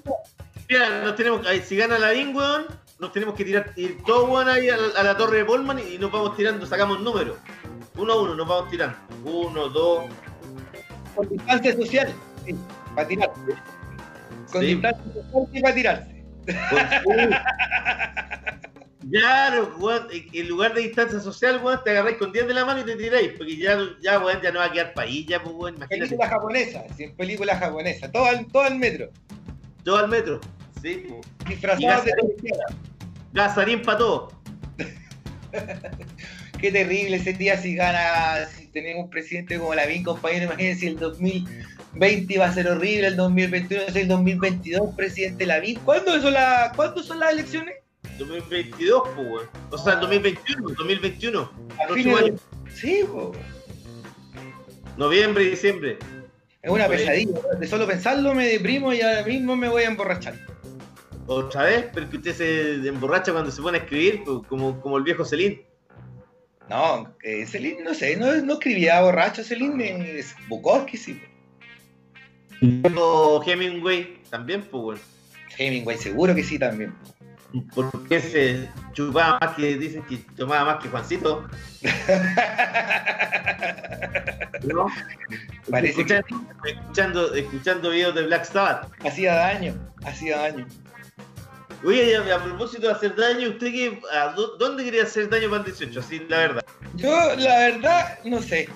mira, nos tenemos, ahí, si gana la IN, weón, nos tenemos que tirar ir todos, weón, ahí a la, a la torre de Polman y, nos vamos tirando, sacamos números. Uno a uno, nos vamos tirando. Uno, dos. con distancia social, sí, para tirar. Con Sí. distancia social y para tirarse. Claro, weón, en lugar de distancia social, weón, te agarráis con 10 de la mano y te tiráis, porque ya, ya, weón, ya no va a quedar país, ya, pues, weón, imagínate. Película japonesa, sí, película japonesa, todo al, todo al metro. Todo al metro. Sí, pues. Disfrazados de policía. Gazarín para todo. Qué terrible ese día si gana, si tenemos un presidente como la BIN, compañero. Imagínense el 2020 va a ser horrible, el 2021 es el 2022, presidente Lavín. ¿Cuándo son, la, ¿Cuándo son las elecciones? 2022, pues. O sea, 2021, 2021. A fines año. de- Sí, po. Noviembre y diciembre. es una Pues- pesadilla. De solo pensarlo me deprimo y ahora mismo me voy a emborrachar. Otra vez, pero que usted se emborracha cuando se pone a escribir, pues, como, como el viejo Celín. No, eh, Celine, no sé, no, no escribía borracho Celine, es Bukowski, sí. po. O Hemingway también, pues. Hemingway, seguro que sí también. Porque se chupaba más que, dicen que tomaba más que Juancito. ¿No? Parece que escuchando, escuchando, escuchando videos de Black Sabbath. hacía daño, hacía daño. Oye, a, a propósito de hacer daño, ¿usted qué, a dó- dónde quería hacer daño para el 18? Así, la verdad. Yo, la verdad, no sé.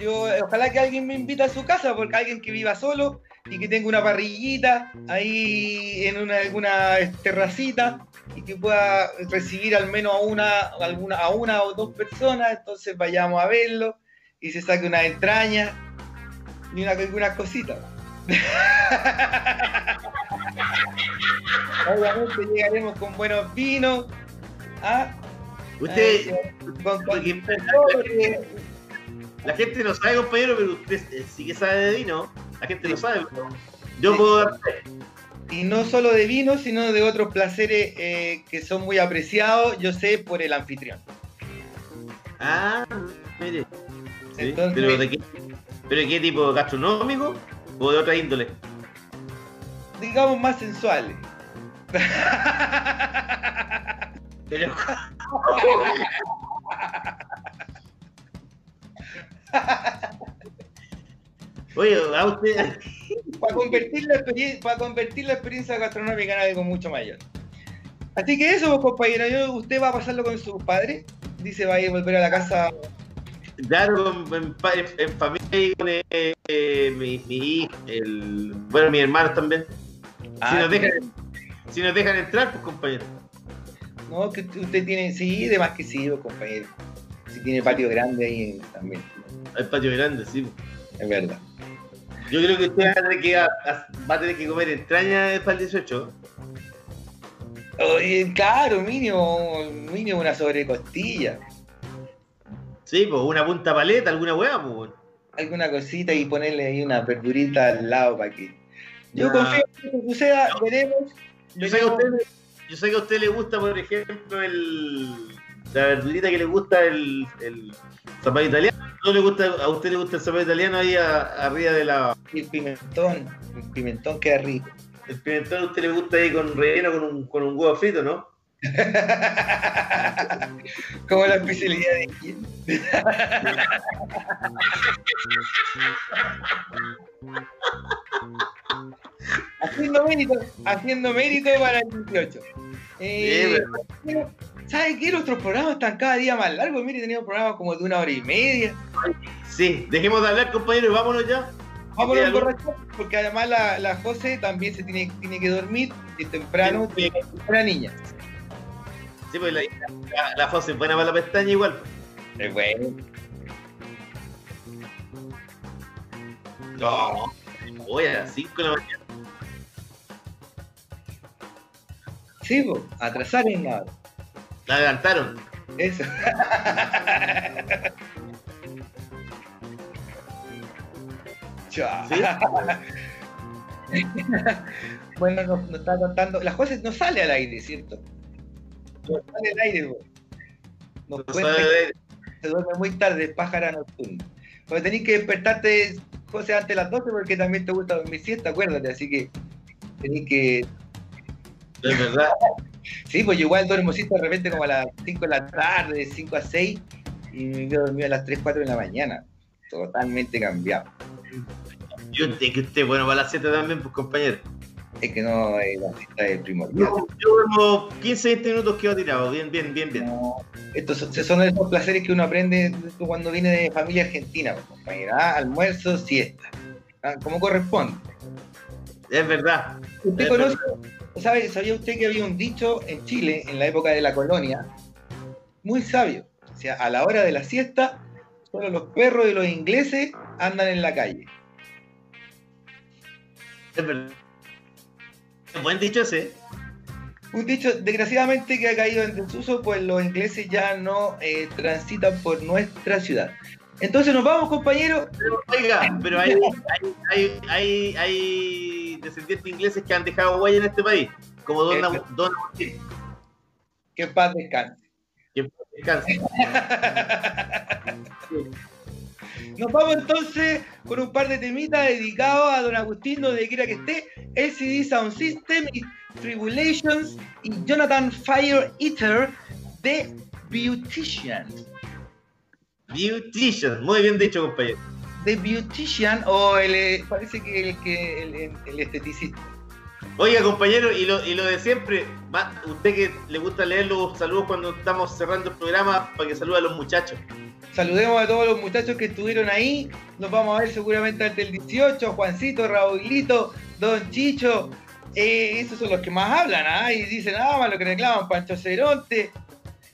Yo, ojalá que alguien me invite a su casa, porque alguien que viva solo y que tenga una parrillita ahí en una, alguna terracita y que pueda recibir al menos a una, alguna, a una o dos personas, entonces vayamos a verlo y se saque una entraña y una, algunas cositas. Obviamente llegaremos con buenos vinos. ¿ah? Usted, Eh, con- con- porque- porque- la gente no sabe, compañero, pero usted eh, sí que sabe de vino. La gente no sabe, pero yo puedo dar y no solo de vino, sino de otros placeres eh, que son muy apreciados, yo sé, por el anfitrión. Ah, mire. Sí, Entonces- pero, de qué, ¿Pero de qué tipo? ¿Gastronómico o de otra índole? Digamos más sensuales. Pero, Oye, a usted. para convertir, la para convertir la experiencia gastronómica en algo mucho mayor. Así que eso, compañero, yo- usted va a pasarlo con su padre. Dice, va a ir a volver a la casa. Claro, en, en- en familia y con eh, eh, mi, mi hijo, el, bueno, mis hermanos también. si, Ah, nos dejan, si nos dejan entrar, pues compañero. No, que usted tiene, sí, de más que sí, pues, compañero. Si tiene patio grande ahí también, El patio grande, sí. es verdad. Yo creo que usted va a tener que, a- va a tener que comer entraña para el 18. Oye, claro, mínimo, mínimo una sobrecostilla. Sí, pues una punta paleta, alguna hueá, pues. alguna cosita y ponerle ahí una verdurita al lado para que. Yo confío en que suceda, veremos. Yo sé, que a veremos. usted, yo sé que a usted le gusta, por ejemplo, el, la verdurita que le gusta el, el zapallo italiano. ¿No le gusta, ¿A usted le gusta el zapallo italiano ahí a- arriba de la... El pimentón, el pimentón queda rico. El pimentón a usted le gusta ahí con relleno con un, con un huevo frito, ¿no? Como la especialidad de quién. haciendo mérito, haciendo mérito para el 18. Eh, pero, ¿Sabe qué? Nuestros programas están cada día más largos. Mire, tenemos programas como de una hora y media. Sí, dejemos de hablar, compañeros, vámonos ya. Sí, emborrachar, porque además la, la José también se tiene, tiene que dormir y temprano Sí. tiene una niña. Sí, pues la, la, la es buena para la pestaña igual. Es bueno. No, voy a las 5 de la mañana. Sí, po, atrasar en nada. La adelantaron. Eso. Chao. ¿Sí? bueno, nos, nos está contando. La José no sale al aire, ¿cierto? No sale al aire, po. Nos No cuenta que se duerme muy tarde, pájara nocturna. Porque tenés que despertarte, José, antes de las 12 porque también te gusta dormir siesta, acuérdate. Así que tenés que. Es verdad. Sí, pues yo igual duermo siesta de repente como a las 5 de la tarde, de 5 a 6, y me quedo dormido a las 3, 4 de la mañana. Totalmente cambiado. Yo que usted bueno para las 7 también, pues compañero. Es que no, eh, la siesta es primordial. Yo, yo duermo 15, 20 minutos quedo tirado. Bien, bien, bien, bien. No, estos son, esos placeres que uno aprende cuando viene de familia argentina, pues, compañero. Ah, almuerzo, siesta. Ah, como corresponde. Es verdad. ¿Usted Es conoce, sabe, sabía usted que había un dicho en Chile, en la época de la colonia, muy sabio? O sea, a la hora de la siesta, solo los perros y los ingleses andan en la calle. Es verdad. Buen dicho ese. Un dicho, desgraciadamente, que ha caído en desuso, pues los ingleses ya no eh, transitan por nuestra ciudad. Entonces nos vamos, compañeros. Pero, oiga, pero hay, hay, hay, hay, descendientes ingleses que han dejado huella en este país. Como Don, Agustín. Que paz descanse. Que descanse. Nos vamos entonces con un par de temitas dedicados a don Agustín, donde quiera que esté, LCD Sound System, y Tribulations y Jonathan Fire Eater de Beautician. Beautician. Muy bien dicho, compañero. The Beautician, o el, eh, parece que el, que el, el- el esteticista. Oiga, compañero, y lo, y lo de siempre, usted que le gusta leer los saludos cuando estamos cerrando el programa, para que salude a los muchachos. Saludemos a todos los muchachos que estuvieron ahí nos vamos a ver seguramente antes del 18. Juancito, Raulito, Don Chicho. eh, esos son los que más hablan, ¿ah? Y dicen, ah, más lo que reclaman, Pancho Ceronte.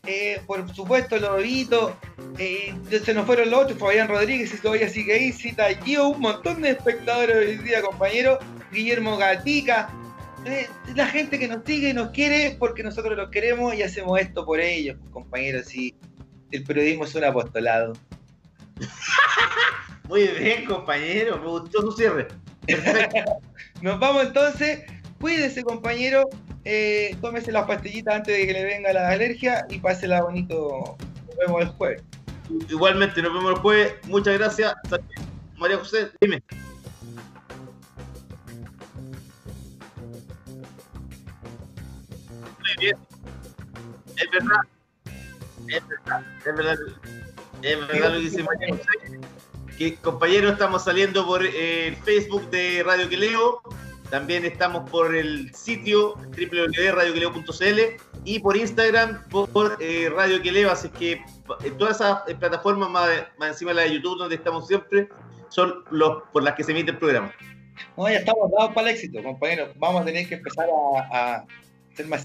eh, por supuesto, Lobito. Eh, se nos fueron los otros, Fabián Rodríguez y todavía sigue ahí. Cita Gio, un montón de espectadores hoy día, compañero. Guillermo Gatica. Eh, la gente que nos sigue y nos quiere porque nosotros los queremos y hacemos esto por ellos, compañeros. Y el periodismo es un apostolado. Muy bien, compañero. Me gustó su cierre. Nos vamos entonces. Cuídese, compañero. Eh, tómese las pastillitas antes de que le venga la alergia y pásela bonito. Nos vemos el jueves. Igualmente, nos vemos el jueves. Muchas gracias. María José, dime. Es verdad. Es verdad. Es verdad. Lo que dice María José. Que, compañeros, estamos saliendo por eh, el Facebook de Radio Queleo. También estamos por el sitio www.radioqueleo.cl y por Instagram por eh, Radio Queleo. Así que en todas esas plataformas, más, encima de la de YouTube, donde estamos siempre, son los por las que se emite el programa. No, ya estamos dados para el éxito, compañero. Vamos a tener que empezar a ser más.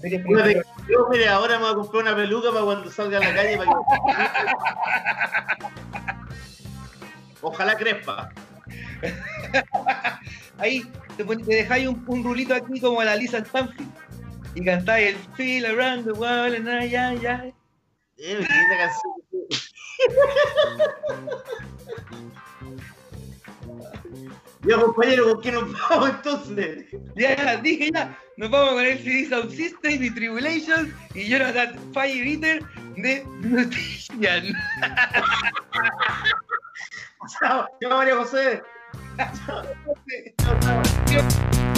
Yo, mire, ahora me voy a comprar una peluca para cuando salga a la calle. para que- Ojalá crespa. Ahí te, pon- te dejáis un, un rulito aquí como la Lisa Stanfield y cantáis el Feel Around the World and I, I, I. Eh, canción. Ya, compañero, ¿con qué nos vamos entonces? Ya, dije ya, nos vamos con el CD Sound System y Tribulations y Jonathan Fire Eater de Nutrition. Chao, chao, María José. Everybody